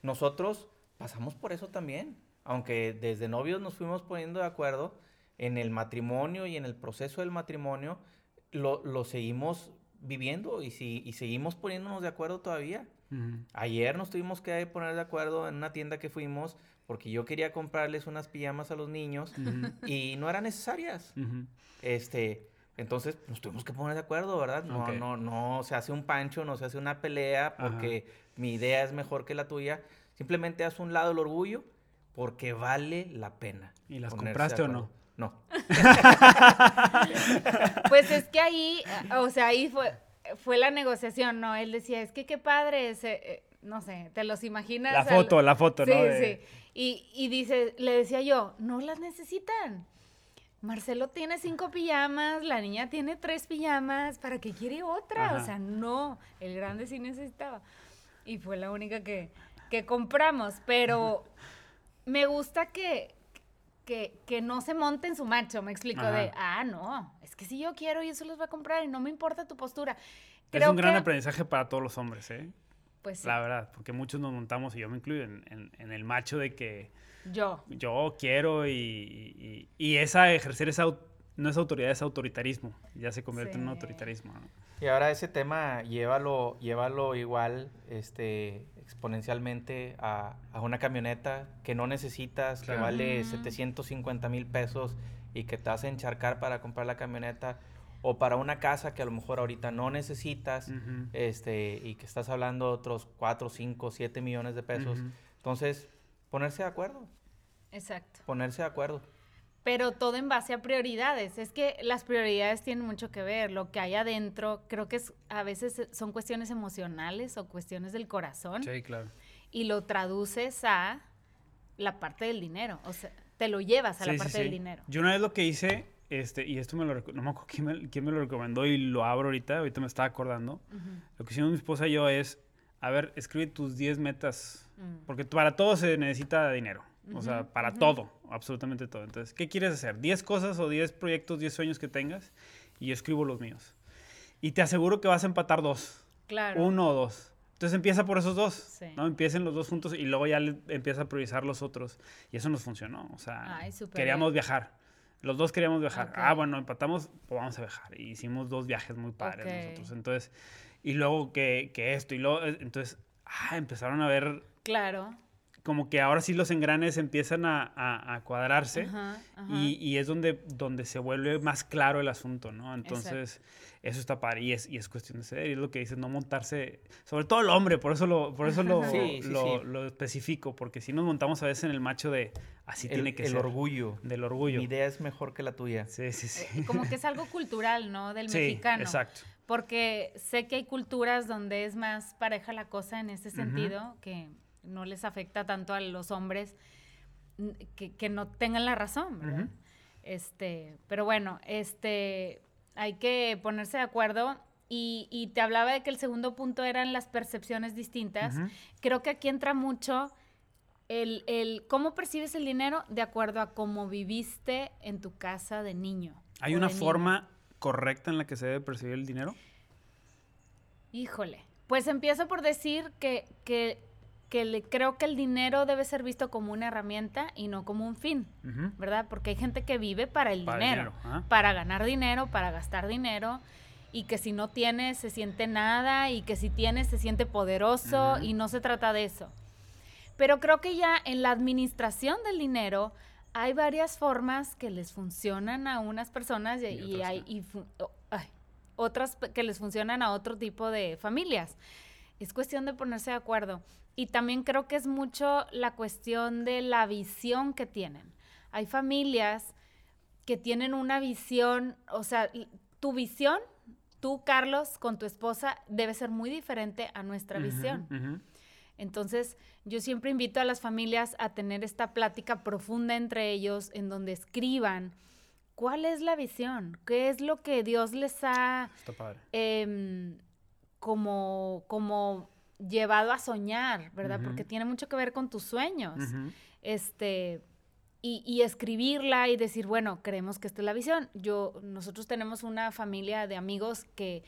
Nosotros pasamos por eso también. Aunque desde novios nos fuimos poniendo de acuerdo, en el matrimonio y en el proceso del matrimonio lo, lo seguimos viviendo y, si, y seguimos poniéndonos de acuerdo todavía. Ayer nos tuvimos que poner de acuerdo en una tienda que fuimos porque yo quería comprarles unas pijamas a los niños y no eran necesarias. Este, entonces nos tuvimos que poner de acuerdo, ¿verdad? No, no, no se hace un pancho, no se hace una pelea porque mi idea es mejor que la tuya. Simplemente haz un lado el orgullo porque vale la pena. ¿Y las compraste o no? No. pues es que ahí, o sea, ahí fue, fue la negociación, ¿no? Él decía, es que qué padre, eh, no sé, te los imaginas. La foto, la foto, ¿no? Sí, sí. Y, y dice, le decía yo, no las necesitan. Marcelo tiene cinco pijamas, la niña tiene tres pijamas, ¿para qué quiere otra? O sea, no, el grande sí necesitaba. Y fue la única que, que compramos, pero me gusta que, que, que, no se monte en su macho, me explico, de, ah, no, es que si yo quiero y eso los voy a comprar y no me importa tu postura. es un gran aprendizaje para todos los hombres, ¿eh? Pues sí. La verdad, porque muchos nos montamos, y yo me incluyo, en, en, el macho de que... Yo. Yo quiero y, y, esa, ejercer esa, no es autoridad, es autoritarismo. Ya se convierte en un autoritarismo, ¿no? Y ahora ese tema, llévalo, llévalo igual, este, exponencialmente a, a, una camioneta que no necesitas, que vale 750 mil pesos y que te hace encharcar para comprar la camioneta o para una casa que a lo mejor ahorita no necesitas este, y que estás hablando de otros 4, 5, 7 millones de pesos. Entonces, ponerse de acuerdo. Exacto. Ponerse de acuerdo. Pero todo en base a prioridades. Es que las prioridades tienen mucho que ver. Lo que hay adentro, creo que es, a veces son cuestiones emocionales o cuestiones del corazón. Sí, claro. Y lo traduces a la parte del dinero. O sea, te lo llevas a la parte del dinero. Yo una vez lo que hice, este, y esto me lo, no me acuerdo quién me, lo recomendó y lo abro ahorita, ahorita me estaba acordando. Lo que hicimos mi esposa y yo es, a ver, escribe tus 10 metas, mm. porque para todo se necesita dinero. O sea, para todo, absolutamente todo. Entonces, ¿qué quieres hacer? ¿10 cosas o 10 proyectos, 10 sueños que tengas? Y yo escribo los míos. Y te aseguro que vas a empatar dos. Claro. Uno o dos. Entonces empieza por esos dos, sí. ¿no? Empiecen los dos juntos y luego ya empieza a priorizar los otros. Y eso nos funcionó. O sea, queríamos viajar. Los dos queríamos viajar. Ah, bueno, empatamos, pues vamos a viajar. Y hicimos dos viajes muy padres nosotros. Entonces, y luego que, que, esto y luego, eh, entonces, ah, empezaron a ver... Claro como que ahora sí los engranes empiezan a, cuadrarse Y, y, es donde, donde se vuelve más claro el asunto, ¿no? Entonces, eso está padre y es, y es cuestión de ser, y es lo que dices, no montarse, sobre todo el hombre, por eso lo, por eso lo, lo, especifico, porque si nos montamos a veces en el macho de así tiene que ser. El orgullo. Del orgullo. Mi idea es mejor que la tuya. Sí, sí, sí. Eh, como que es algo cultural, ¿no? Del mexicano. exacto. Porque sé que hay culturas donde es más pareja la cosa en ese sentido, que no les afecta tanto a los hombres que, que no tengan la razón, ¿verdad? Este, pero bueno, este, hay que ponerse de acuerdo. Y, te hablaba de que el segundo punto eran las percepciones distintas. Creo que aquí entra mucho el, el, cómo percibes el dinero de acuerdo a cómo viviste en tu casa de niño. ¿Hay una forma correcta en la que se debe percibir el dinero? Híjole, pues empiezo por decir que, que que le, creo que el dinero debe ser visto como una herramienta y no como un fin, ¿verdad? Porque hay gente que vive para el dinero, para ganar dinero, para gastar dinero y que si no tiene se siente nada y que si tiene se siente poderoso y no se trata de eso. Pero creo que ya en la administración del dinero hay varias formas que les funcionan a unas personas y, hay otras que les funcionan a otro tipo de familias. Es cuestión de ponerse de acuerdo. Y también creo que es mucho la cuestión de la visión que tienen. Hay familias que tienen una visión, o sea, tu visión, tú, Carlos, con tu esposa, debe ser muy diferente a nuestra visión. Entonces, yo siempre invito a las familias a tener esta plática profunda entre ellos, en donde escriban cuál es la visión, qué es lo que Dios les ha em, como, como llevado a soñar, ¿verdad? Porque tiene mucho que ver con tus sueños. Este, y, escribirla y decir, bueno, creemos que esta es la visión. Yo, nosotros tenemos una familia de amigos que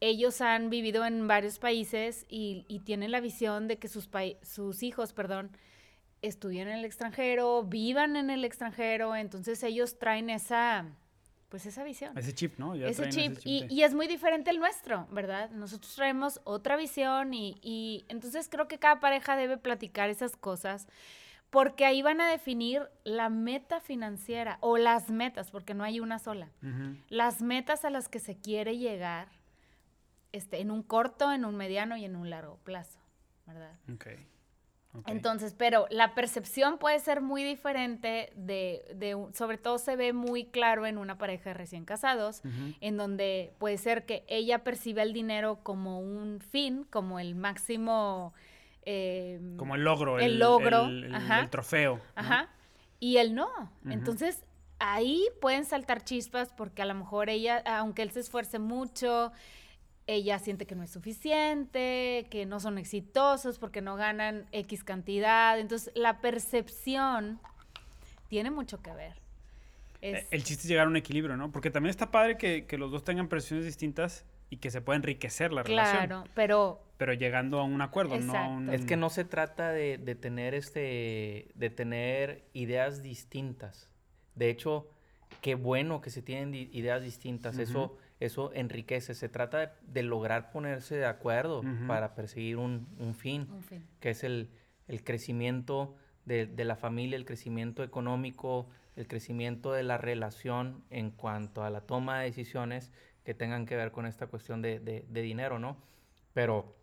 ellos han vivido en varios países y, tienen la visión de que sus, sus hijos, perdón, estudien en el extranjero, vivan en el extranjero, entonces ellos traen esa pues esa visión. Ese chip, ¿no? ese, chip. y, es muy diferente el nuestro, ¿verdad? Nosotros traemos otra visión y, entonces creo que cada pareja debe platicar esas cosas porque ahí van a definir la meta financiera o las metas, porque no hay una sola. Las metas a las que se quiere llegar este, en un corto, en un mediano y en un largo plazo, ¿verdad? Okay. Entonces, pero la percepción puede ser muy diferente de, sobre todo se ve muy claro en una pareja de recién casados, en donde puede ser que ella percibe el dinero como un fin, como el máximo... Em, como el logro. El, logro. El, trofeo. Ajá. Y él no. Entonces, ahí pueden saltar chispas porque a lo mejor ella, aunque él se esfuerce mucho, ella siente que no es suficiente, que no son exitosos porque no ganan X cantidad. Entonces, la percepción tiene mucho que ver. Eh, el chiste es llegar a un equilibrio, ¿no? Porque también está padre que, los dos tengan percepciones distintas y que se pueda enriquecer la relación. Claro, pero... Pero llegando a un acuerdo, ¿no? Es que no se trata de, tener este... de tener ideas distintas. De hecho, qué bueno que se tienen ideas distintas. Eso eso enriquece. Se trata de, lograr ponerse de acuerdo para perseguir un, fin, que es el, crecimiento de, la familia, el crecimiento económico, el crecimiento de la relación en cuanto a la toma de decisiones que tengan que ver con esta cuestión de, dinero, ¿no? Pero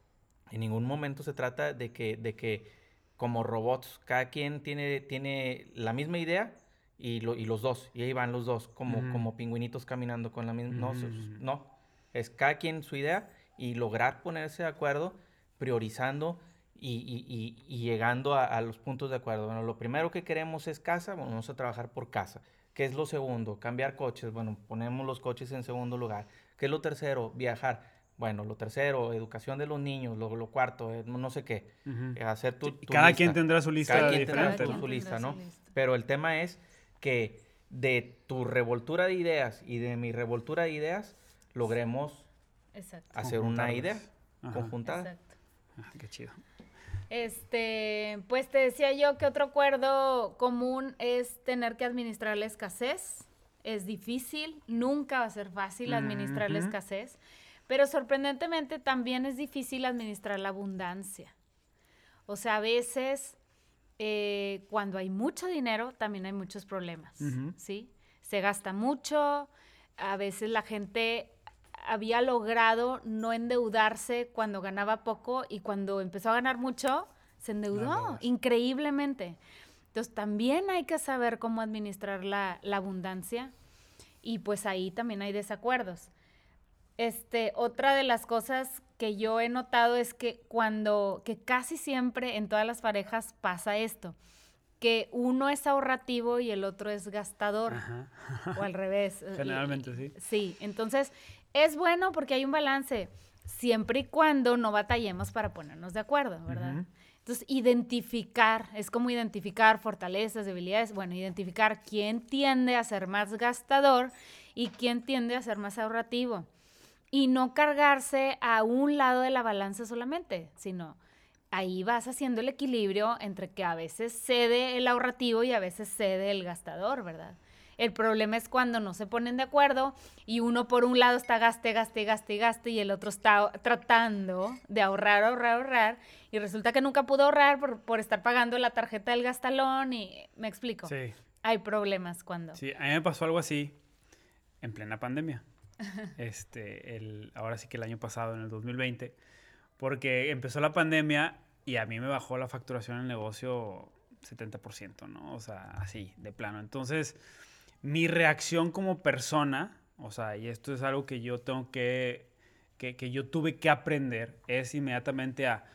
en ningún momento se trata de que, de que como robots, cada quien tiene, tiene la misma idea, y, lo, y los dos, y ahí van los dos, como, como pingüinitos caminando con la misma... No, es cada quien su idea y lograr ponerse de acuerdo, priorizando y, y, llegando a, los puntos de acuerdo. Bueno, lo primero que queremos es casa, bueno, vamos a trabajar por casa. ¿Qué es lo segundo? Cambiar coches, bueno, ponemos los coches en segundo lugar. ¿Qué es lo tercero? Viajar. Bueno, lo tercero, educación de los niños, lo, lo cuarto, eh, no sé qué. Hacer tu, Cada quien tendrá su lista Cada quien tendrá su, lista, ¿no? Pero el tema es que de tu revoltura de ideas y de mi revoltura de ideas logremos hacer una idea conjuntada. Exacto. Ah, qué chido. Este, pues te decía yo que otro acuerdo común es tener que administrar la escasez. Es difícil, nunca va a ser fácil administrar la escasez, pero sorprendentemente también es difícil administrar la abundancia. O sea, a veces eh, cuando hay mucho dinero, también hay muchos problemas, ¿sí? Se gasta mucho, a veces la gente había logrado no endeudarse cuando ganaba poco y cuando empezó a ganar mucho, se endeudó increíblemente. Entonces también hay que saber cómo administrar la, la, abundancia y pues ahí también hay desacuerdos. Este, otra de las cosas que yo he notado es que cuando, que casi siempre en todas las parejas pasa esto, que uno es ahorrativo y el otro es gastador, o al revés. Generalmente sí. Sí, entonces es bueno porque hay un balance, siempre y cuando no batallemos para ponernos de acuerdo, ¿verdad? Entonces, identificar, es como identificar fortalezas, debilidades, bueno, identificar quién tiende a ser más gastador y quién tiende a ser más ahorrativo. Y no cargarse a un lado de la balanza solamente, sino ahí vas haciendo el equilibrio entre que a veces cede el ahorrativo y a veces cede el gastador, ¿verdad? El problema es cuando no se ponen de acuerdo y uno por un lado está gaste, gaste, gaste, gaste y el otro está tratando de ahorrar, ahorrar, ahorrar y resulta que nunca pudo ahorrar por, estar pagando la tarjeta del gastalón y me explico. Sí. Hay problemas cuando. Sí, a mí me pasó algo así en plena pandemia. este, el, ahora sí que el año pasado, en el 2020, porque empezó la pandemia y a mí me bajó la facturación en el negocio 70%, ¿no? O sea, así, de plano. Entonces, mi reacción como persona, o sea, y esto es algo que yo tengo que, que, que yo tuve que aprender, es inmediatamente a,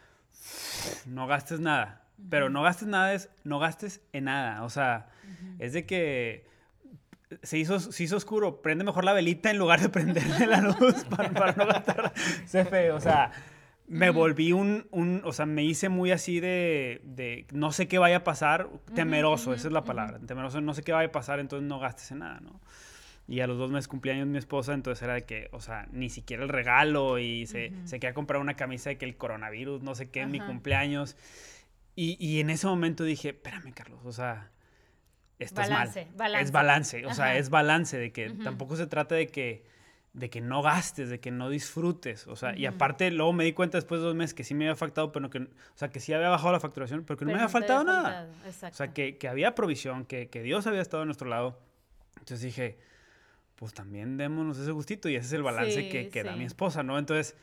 no gastes nada. Pero no gastes nada es, no gastes en nada. O sea, es de que se hizo, se hizo oscuro, prende mejor la velita en lugar de prenderle la luz para, para no gastar. Se feo, o sea me volví un, un, o sea, me hice muy así de, de no sé qué vaya a pasar, temeroso, esa es la palabra, temeroso, no sé qué vaya a pasar, entonces no gastes en nada, ¿no? Y a los dos meses cumpleaños mi esposa, entonces era de que, o sea, ni siquiera el regalo y se, se quería comprar una camisa de que el coronavirus, no sé qué, en mi cumpleaños. Y, y, en ese momento dije, espérame, Carlos, o sea, estás balance, mal. Balance. Es balance, o sea, es balance de que tampoco se trata de que de que no gastes, de que no disfrutes, o sea, y aparte luego me di cuenta después de dos meses que sí me había faltado, pero que, o sea, que sí había bajado la facturación, pero que no me había faltado nada. O sea, que, que, había provisión, que, que, Dios había estado a nuestro lado. Entonces dije, pues también démonos ese gustito y ese es el balance que, que da mi esposa, ¿no? Entonces,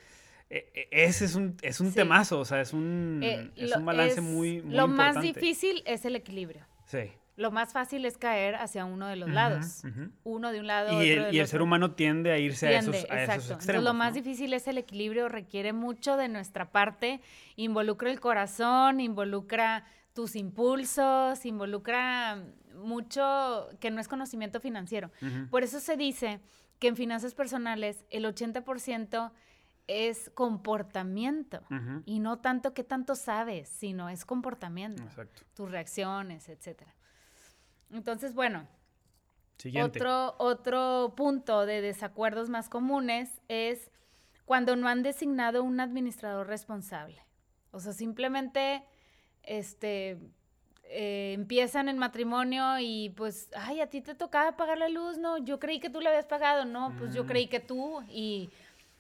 e, e, ese es un, es un temazo, o sea, es un, eh, es un balance muy, muy Lo más difícil es el equilibrio. Sí lo más fácil es caer hacia uno de los lados. Uno de un lado, y otro el, Y el ser humano tiende a irse a, esos, a esos, extremos. lo más difícil es el equilibrio, requiere mucho de nuestra parte, involucra el corazón, involucra tus impulsos, involucra mucho que no es conocimiento financiero. Por eso se dice que en finanzas personales el 80% es comportamiento y no tanto que tanto sabes, sino es comportamiento, tus reacciones, etcétera. Entonces, bueno, Otro, otro punto de desacuerdos más comunes es cuando no han designado un administrador responsable. O sea, simplemente este, eh, empiezan el matrimonio y pues, ay, a ti te tocaba pagar la luz, no, yo creí que tú la habías pagado, no, pues yo mm. creí que tú y,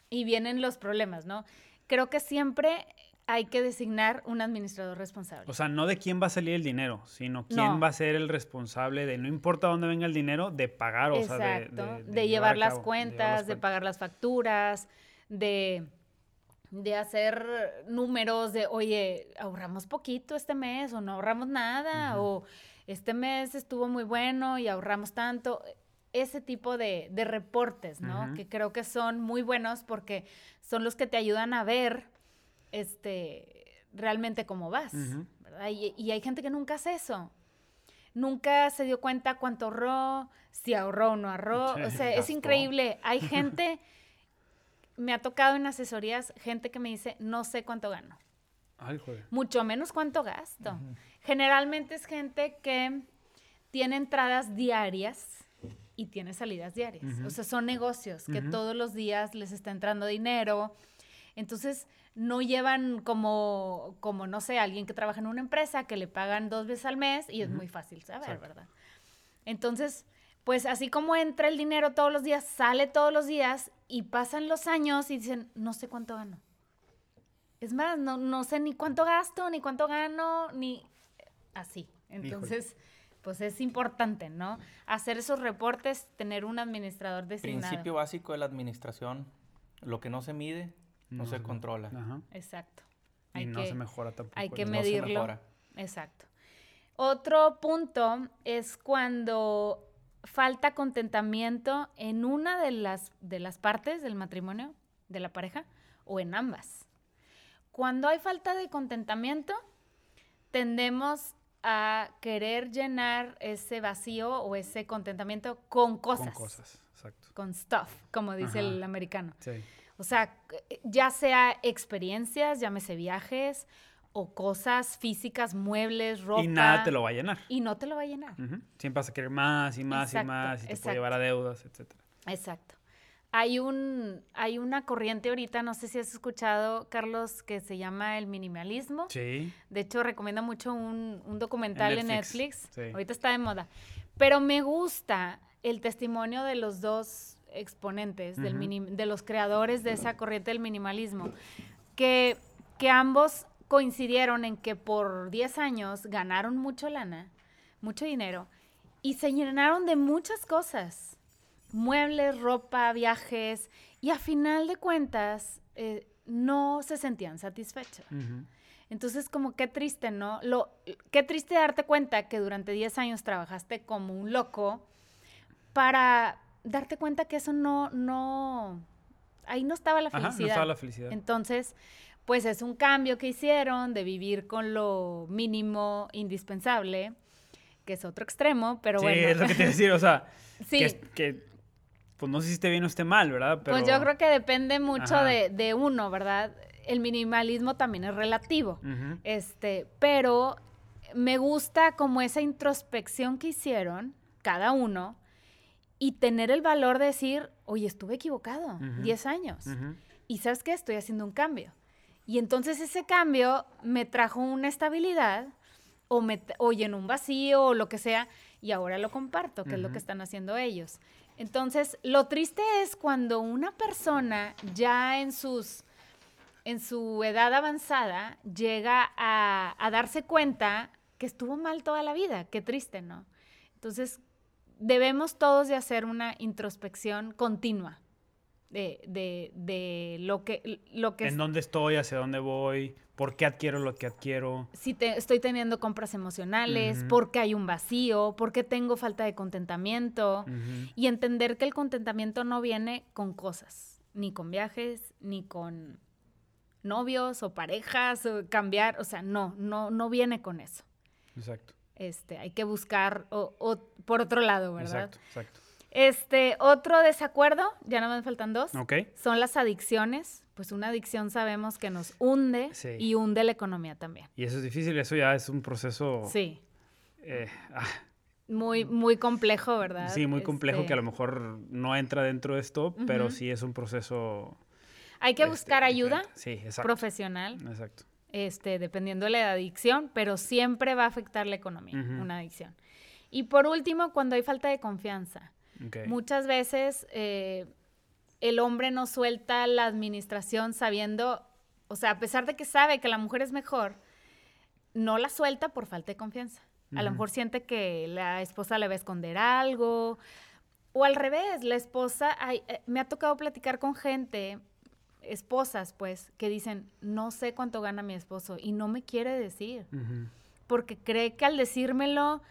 y vienen los problemas, ¿no? Creo que siempre hay que designar un administrador responsable. O sea, no de quién va a salir el dinero, sino quién va a ser el responsable de, no importa dónde venga el dinero, de pagar, o sea, de, de, de, llevar, las cuentas, de, pagar las facturas, de, de hacer números de, oye, ahorramos poquito este mes o no ahorramos nada, o este mes estuvo muy bueno y ahorramos tanto. Ese tipo de, reportes, ¿no? Que creo que son muy buenos porque son los que te ayudan a ver este, realmente cómo vas, ¿verdad? Y, hay gente que nunca hace eso. Nunca se dio cuenta cuánto ahorró, si ahorró o no ahorró. o sea, es increíble. Hay gente, me ha tocado en asesorías, gente que me dice, no sé cuánto gano. Ay, joder. Mucho menos cuánto gasto. Generalmente es gente que tiene entradas diarias y tiene salidas diarias. O sea, son negocios que todos los días les está entrando dinero. Entonces, no llevan como, como, no sé, alguien que trabaja en una empresa que le pagan dos veces al mes y es muy fácil saber, ¿verdad? Entonces, pues así como entra el dinero todos los días, sale todos los días y pasan los años y dicen, no sé cuánto gano. Es más, no, no sé ni cuánto gasto, ni cuánto gano, ni... así. Entonces, pues es importante, ¿no? Hacer esos reportes, tener un administrador designado. Principio básico de la administración, lo que no se mide, no, se controla. Ajá. Exacto. Y no se mejora tampoco. Hay que eso. No se medirlo. mejora. Exacto. Otro punto es cuando falta contentamiento en una de las, de las partes del matrimonio, de la pareja, o en ambas. Cuando hay falta de contentamiento, tendemos a querer llenar ese vacío o ese contentamiento con cosas. Con cosas, exacto. Con stuff, como dice Ajá. el americano. Sí. O sea, ya sea experiencias, llámese viajes, o cosas físicas, muebles, ropa. Y nada te lo va a llenar. Y no te lo va a llenar. Siempre vas a querer más y más Exacto, y más y te exacto. puede llevar a deudas, etcétera. Exacto. Hay, un, hay una corriente ahorita, no sé si has escuchado, Carlos, que se llama el minimalismo. Sí. De hecho, recomiendo mucho un, un documental en Netflix, Netflix. sí. Ahorita está de moda. Pero me gusta el testimonio de los dos exponentes, del minim- de los creadores de esa corriente del minimalismo, que, que ambos coincidieron en que por 10 años ganaron mucho lana, mucho dinero, y se llenaron de muchas cosas. Muebles, ropa, viajes, y a final de cuentas eh, no se sentían satisfechos. Entonces, como qué triste, ¿no? Lo, qué triste darte cuenta que durante 10 años trabajaste como un loco para darte cuenta que eso no, no, ahí no estaba la Ajá, felicidad. no estaba la felicidad. Entonces, pues es un cambio que hicieron de vivir con lo mínimo indispensable, que es otro extremo, pero sí, bueno. es lo que te iba a decir, o sea, Sí. que, es- que, pues no sé si esté bien o esté mal, ¿verdad? Pero, Pues yo creo que depende mucho de, de uno, ¿verdad? El minimalismo también es relativo. Este, pero me gusta como esa introspección que hicieron cada uno y tener el valor de decir, oye, estuve equivocado, Ujú. 10 años. Y sabes qué, estoy haciendo un cambio. Y entonces ese cambio me trajo una estabilidad o, me, o llenó un vacío o lo que sea y ahora lo comparto, que es lo que están haciendo ellos. Entonces, lo triste es cuando una persona ya en sus en su edad avanzada llega a, a darse cuenta que estuvo mal toda la vida. Qué triste, ¿no? Entonces, debemos todos de hacer una introspección continua de, de- de lo que, lo que En dónde estoy, hacia dónde voy, por qué adquiero lo que adquiero. si te- estoy teniendo compras emocionales, Ujú. por qué hay un vacío, por qué tengo falta de contentamiento. Y entender que el contentamiento no viene con cosas, ni con viajes, ni con novios o parejas, o cambiar, o sea, no, no, no viene con eso. Exacto. Este, hay que buscar o, o por otro lado, ¿verdad? Exacto, exacto. Este, otro desacuerdo, ya no me faltan dos, son las adicciones. Pues una adicción sabemos que nos hunde Sí. y hunde la economía también. Y eso es difícil, eso ya es un proceso. Sí, eh, ah, muy, muy complejo, ¿verdad? sí, muy complejo Este, que a lo mejor no entra dentro de esto, pero sí es un proceso. Hay que este, buscar ayuda diferente. Sí, exacto. profesional, Exacto. Este, dependiendo de la adicción, pero siempre va a afectar la economía, una adicción. Y por último, cuando hay falta de confianza. Ok. Muchas veces eh, el hombre no suelta la administración sabiendo, o sea, a pesar de que sabe que la mujer es mejor, no la suelta por falta de confianza. A lo mejor siente que la esposa le va a esconder algo, o al revés, la esposa, ay, eh, me ha tocado platicar con gente, esposas pues, que dicen, no sé cuánto gana mi esposo y no me quiere decir porque cree que al decírmelo,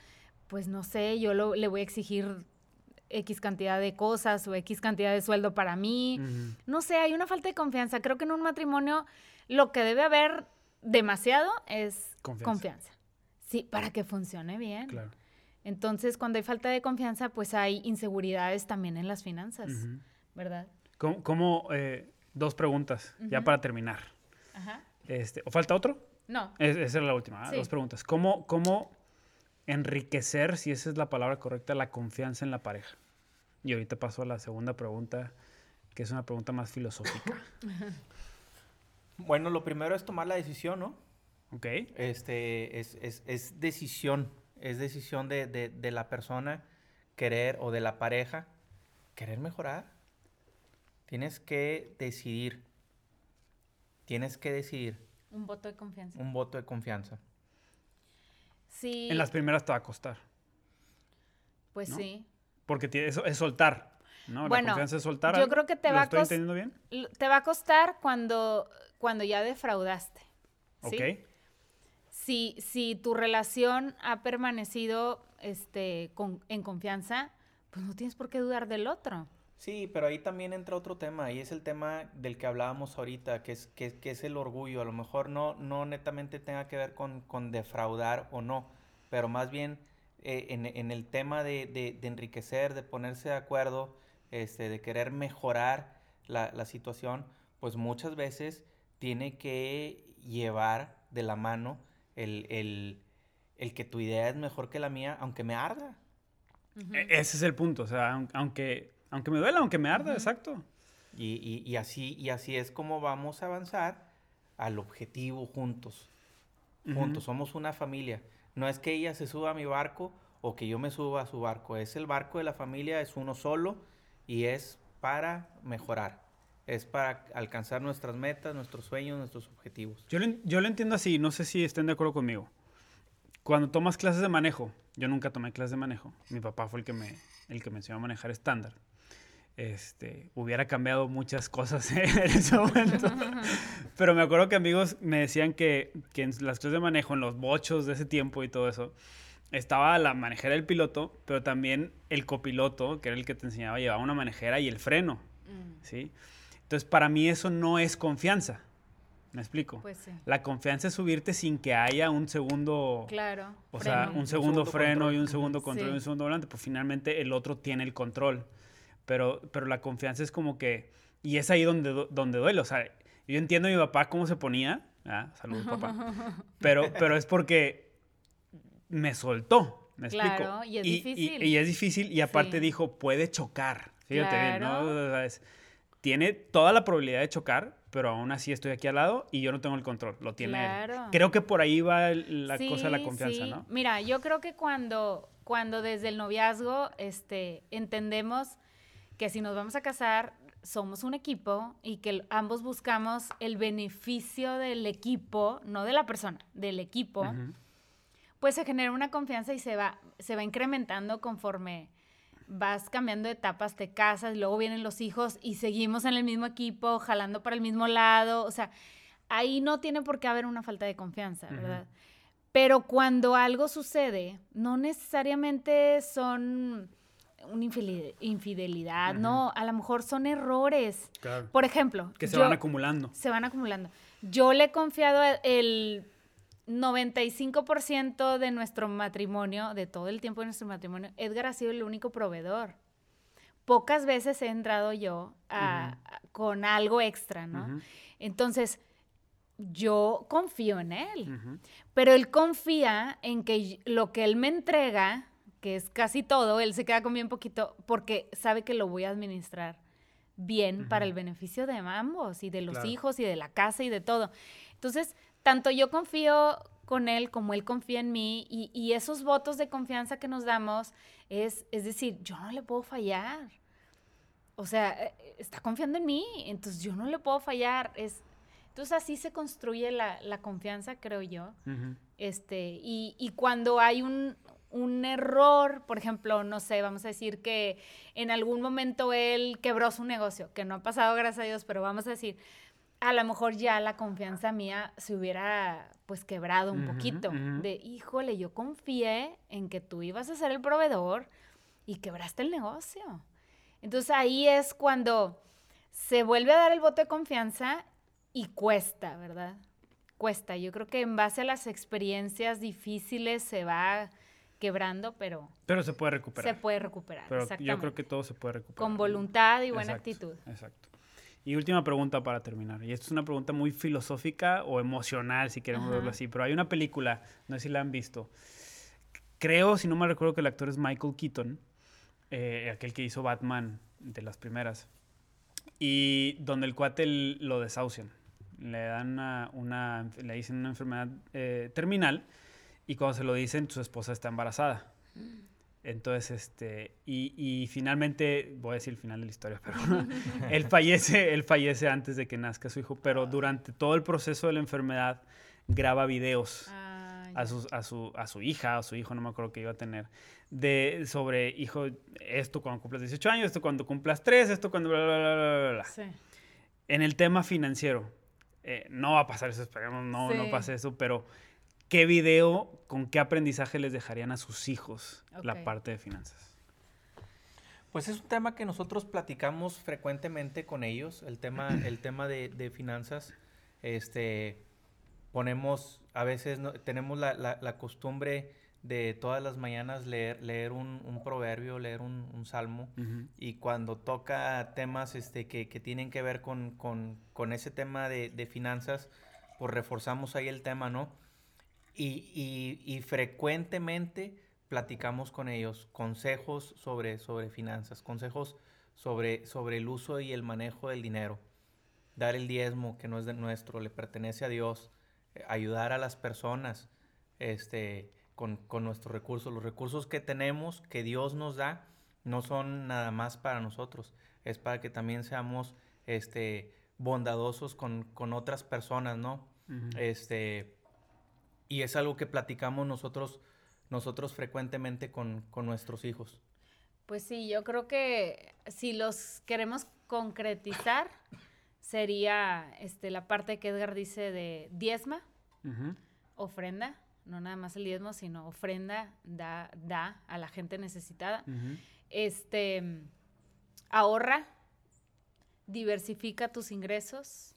pues no sé, yo lo- le voy a exigir X cantidad de cosas o X cantidad de sueldo para mí. No sé, hay una falta de confianza. Creo que en un matrimonio lo que debe haber demasiado es Confianza. confianza. Sí, para que funcione bien. Claro. Entonces, cuando hay falta de confianza, pues hay inseguridades también en las finanzas. ¿verdad? ¿Cómo, cómo, eh, dos preguntas, ya Ujú. para terminar. Ajá. Este, ¿O falta otro? No. Es- esa era la última. Sí. Dos preguntas. ¿Cómo, ¿Cómo enriquecer, si esa es la palabra correcta, la confianza en la pareja? Y ahorita paso a la segunda pregunta, que es una pregunta más filosófica. Bueno, lo primero es tomar la decisión, ¿no? ¿Ok? Este, es, es- es decisión, es decisión de, de- de la persona querer o de la pareja querer mejorar. Tienes que decidir, tienes que decidir Un voto de confianza. un voto de confianza. Sí. En las primeras te va a costar. Pues ¿no? sí. Porque eso es soltar, ¿no? Bueno, la confianza es soltar. yo creo que te ¿Lo va a estoy cos- entendiendo bien? Te va a costar cuando, cuando ya defraudaste. ¿sí? Ok. Si, si tu relación ha permanecido este, con- en confianza, pues no tienes por qué dudar del otro. Sí, pero ahí también entra otro tema, y es el tema del que hablábamos ahorita, que es, que, es el orgullo. A lo mejor no, no netamente tenga que ver con, con defraudar o no, pero más bien eh, en, en el tema de, de- enriquecer, de ponerse de acuerdo, este, de querer mejorar la, la situación, pues muchas veces tiene que llevar de la mano el, el- el que tu idea es mejor que la mía, aunque me arda. E- Ese es el punto. O sea, aun- aunque, aunque me duela, aunque me arda, exacto. Y, y- y así, y así es como vamos a avanzar al objetivo juntos. Juntos, somos una familia. No es que ella se suba a mi barco o que yo me suba a su barco. Es el barco de la familia, es uno solo y es para mejorar. Es para alcanzar nuestras metas, nuestros sueños, nuestros objetivos. Yo lo, yo lo entiendo así, no sé si estén de acuerdo conmigo. Cuando tomas clases de manejo, yo nunca tomé clases de manejo. Mi papá fue el que me, el que me enseñó a manejar estándar. Este, hubiera cambiado muchas cosas en ese momento. Pero me acuerdo que amigos me decían que, que en las clases de manejo, en los bochos de ese tiempo y todo eso, estaba la manejera del piloto, pero también el copiloto, que era el que te enseñaba, llevaba una manejera y el freno. ¿sí? Entonces, para mí eso no es confianza. ¿Me explico? Pues sí. La confianza es subirte sin que haya un segundo, Claro. o sea, freno. un segundo, segundo freno control. y un segundo control Sí. y un segundo volante, pues finalmente el otro tiene el control. Pero, pero la confianza es como que, y es ahí donde, donde duele, o sea, yo entiendo a mi papá cómo se ponía, ah, saludos papá, pero, pero es porque me soltó, me explico. Claro, y es difícil. Y, es difícil, y aparte Sí. dijo, puede chocar, fíjate bien, ¿no? Claro. O sea, es- tiene toda la probabilidad de chocar, pero aún así estoy aquí al lado y yo no tengo el control, lo tiene él. Claro. Creo que por ahí va la Sí, cosa de la confianza, sí. ¿no? Mira, yo creo que cuando, cuando desde el noviazgo este, entendemos que si nos vamos a casar, somos un equipo y que ambos buscamos el beneficio del equipo, no de la persona, del equipo, pues se genera una confianza y se va, se va incrementando conforme vas cambiando de etapas, te casas, luego vienen los hijos y seguimos en el mismo equipo, jalando para el mismo lado. O sea, ahí no tiene por qué haber una falta de confianza. ¿verdad? Pero cuando algo sucede, no necesariamente son una infidelidad, no, a lo mejor son errores. Claro. Por ejemplo, Que se yo- van acumulando. se van acumulando. Yo le he confiado el 95% de nuestro matrimonio, de todo el tiempo de nuestro matrimonio, Edgar ha sido el único proveedor. Pocas veces he entrado yo a- a- con algo extra, ¿no? Entonces, yo confío en él, pero él confía en que lo que él me entrega, que es casi todo, él se queda con bien poquito porque sabe que lo voy a administrar bien para el beneficio de ambos y de los Claro. hijos y de la casa y de todo. Entonces, tanto yo confío con él como él confía en mí y, y esos votos de confianza que nos damos es, es decir, yo no le puedo fallar. O sea, eh, está confiando en mí, entonces yo no le puedo fallar. Es, entonces así se construye la, la confianza, creo yo. Ujú. Este, y, y cuando hay un, un error, por ejemplo, no sé, vamos a decir que en algún momento él quebró su negocio, que no ha pasado, gracias a Dios, pero vamos a decir, a lo mejor ya la confianza mía se hubiera pues quebrado un poquito. ujú. De, híjole, yo confié en que tú ibas a ser el proveedor y quebraste el negocio. Entonces ahí es cuando se vuelve a dar el voto de confianza y cuesta, ¿verdad? Cuesta. Yo creo que en base a las experiencias difíciles se va quebrando, pero Pero se puede recuperar. se puede recuperar. Pero yo creo que todo se puede recuperar. Con voluntad y buena Exacto, actitud. Exacto. Y última pregunta para terminar. Y esto es una pregunta muy filosófica o emocional, si queremos Ajá. verlo así. Pero hay una película, no sé si la han visto. Creo, si no me recuerdo, que el actor es Michael Keaton, eh, aquel que hizo Batman de las primeras. Y donde el cuate lo desahucian. Le dan una, una- le dicen una enfermedad eh, terminal y cuando se lo dicen, su esposa está embarazada. Entonces, este, y, y finalmente, voy a decir el final de la historia, pero él fallece, él fallece antes de que nazca su hijo, pero durante todo el proceso de la enfermedad graba videos Ay, a, su, a, su, a su hija, a su hijo, no me acuerdo que iba a tener, de, sobre, hijo, esto cuando cumplas 18 años, esto cuando cumplas 3, esto cuando bla, bla, bla, bla, bla. Sí. En el tema financiero, eh, no va a pasar eso, esperemos, no, no pase eso, pero ¿qué video, con qué aprendizaje les dejarían a sus hijos la parte de finanzas? Pues es un tema que nosotros platicamos frecuentemente con ellos, el tema, el tema de, de finanzas. Este, ponemos, a veces tenemos la, la, costumbre de todas las mañanas leer, leer un, un proverbio, leer un, un salmo, y cuando toca temas este, que, que tienen que ver con, con, con ese tema de, de, finanzas, pues reforzamos ahí el tema, ¿no? Y, y, y, frecuentemente platicamos con ellos consejos sobre, sobre finanzas, consejos sobre, sobre el uso y el manejo del dinero, dar el diezmo que no es de nuestro, le pertenece a Dios, ayudar a las personas este, con, nuestros recursos. Los recursos que tenemos, que Dios nos da, no son nada más para nosotros, es para que también seamos este, bondadosos con, otras personas, ¿no? este, y es algo que platicamos nosotros, nosotros frecuentemente con, con nuestros hijos. Pues sí, yo creo que si los queremos concretizar, sería este, la parte que Edgar dice de diezma, ofrenda, no nada más el diezmo, sino ofrenda da, da a la gente necesitada. Este, ahorra, diversifica tus ingresos,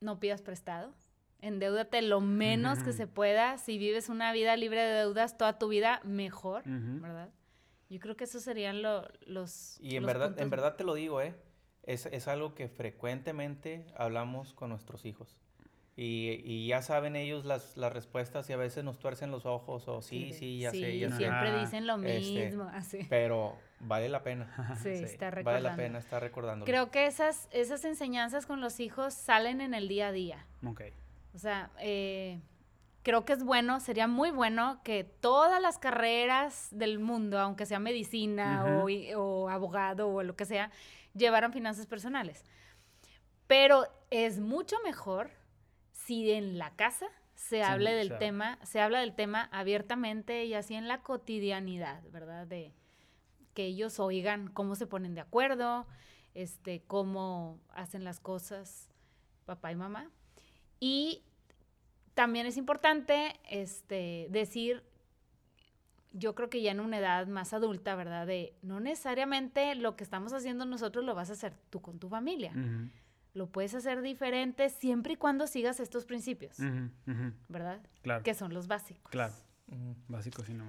no pidas prestado, endeudate lo menos que se pueda. Si vives una vida libre de deudas toda tu vida, mejor, ¿verdad? Yo creo que esos serían los... Y en, verdad, en verdad te lo digo, ¿eh? es, es, algo que frecuentemente hablamos con nuestros hijos. Y, y ya saben ellos las, las, respuestas y a veces nos tuercen los ojos o sí, sí, ya sé. Ya siempre dicen lo este, mismo. así. Pero vale la pena. Sí, está recordando. Vale la pena estar recordando. Creo que esas, esas enseñanzas con los hijos salen en el día a día. Ok. O sea, eh, creo que es bueno, sería muy bueno que todas las carreras del mundo, aunque sea medicina o, o abogado o lo que sea, llevaron finanzas personales. Pero es mucho mejor si en la casa se hable del tema, se habla del tema abiertamente y así en la cotidianidad, ¿verdad? De que ellos oigan cómo se ponen de acuerdo, este, cómo hacen las cosas papá y mamá. Y también es importante este, decir yo creo que ya en una edad más adulta, ¿verdad? De no necesariamente lo que estamos haciendo nosotros lo vas a hacer tú con tu familia. Lo puedes hacer diferente siempre y cuando sigas estos principios, ¿verdad? Claro. Que son los básicos. Claro. Básicos y no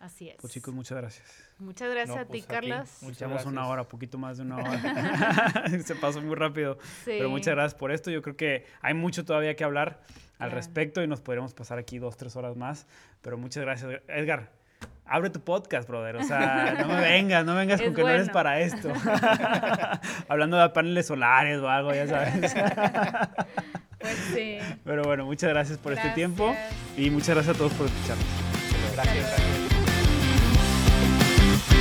Así es. Pues chicos, muchas gracias. Muchas gracias a ti, pues, Carlos. Muchas una hora, poquito más de una hora. Se pasó muy rápido. Pero muchas gracias por esto. Yo creo que hay mucho todavía que hablar al respecto y nos podremos pasar aquí dos, tres horas más. Pero muchas gracias. Edgar, abre tu podcast, brother. O sea, no me vengas, no vengas con que no eres para esto. Hablando de paneles solares o algo, ya sabes. pues sí. Pero bueno, muchas gracias por este tiempo y muchas gracias a todos por escucharnos. Gracias.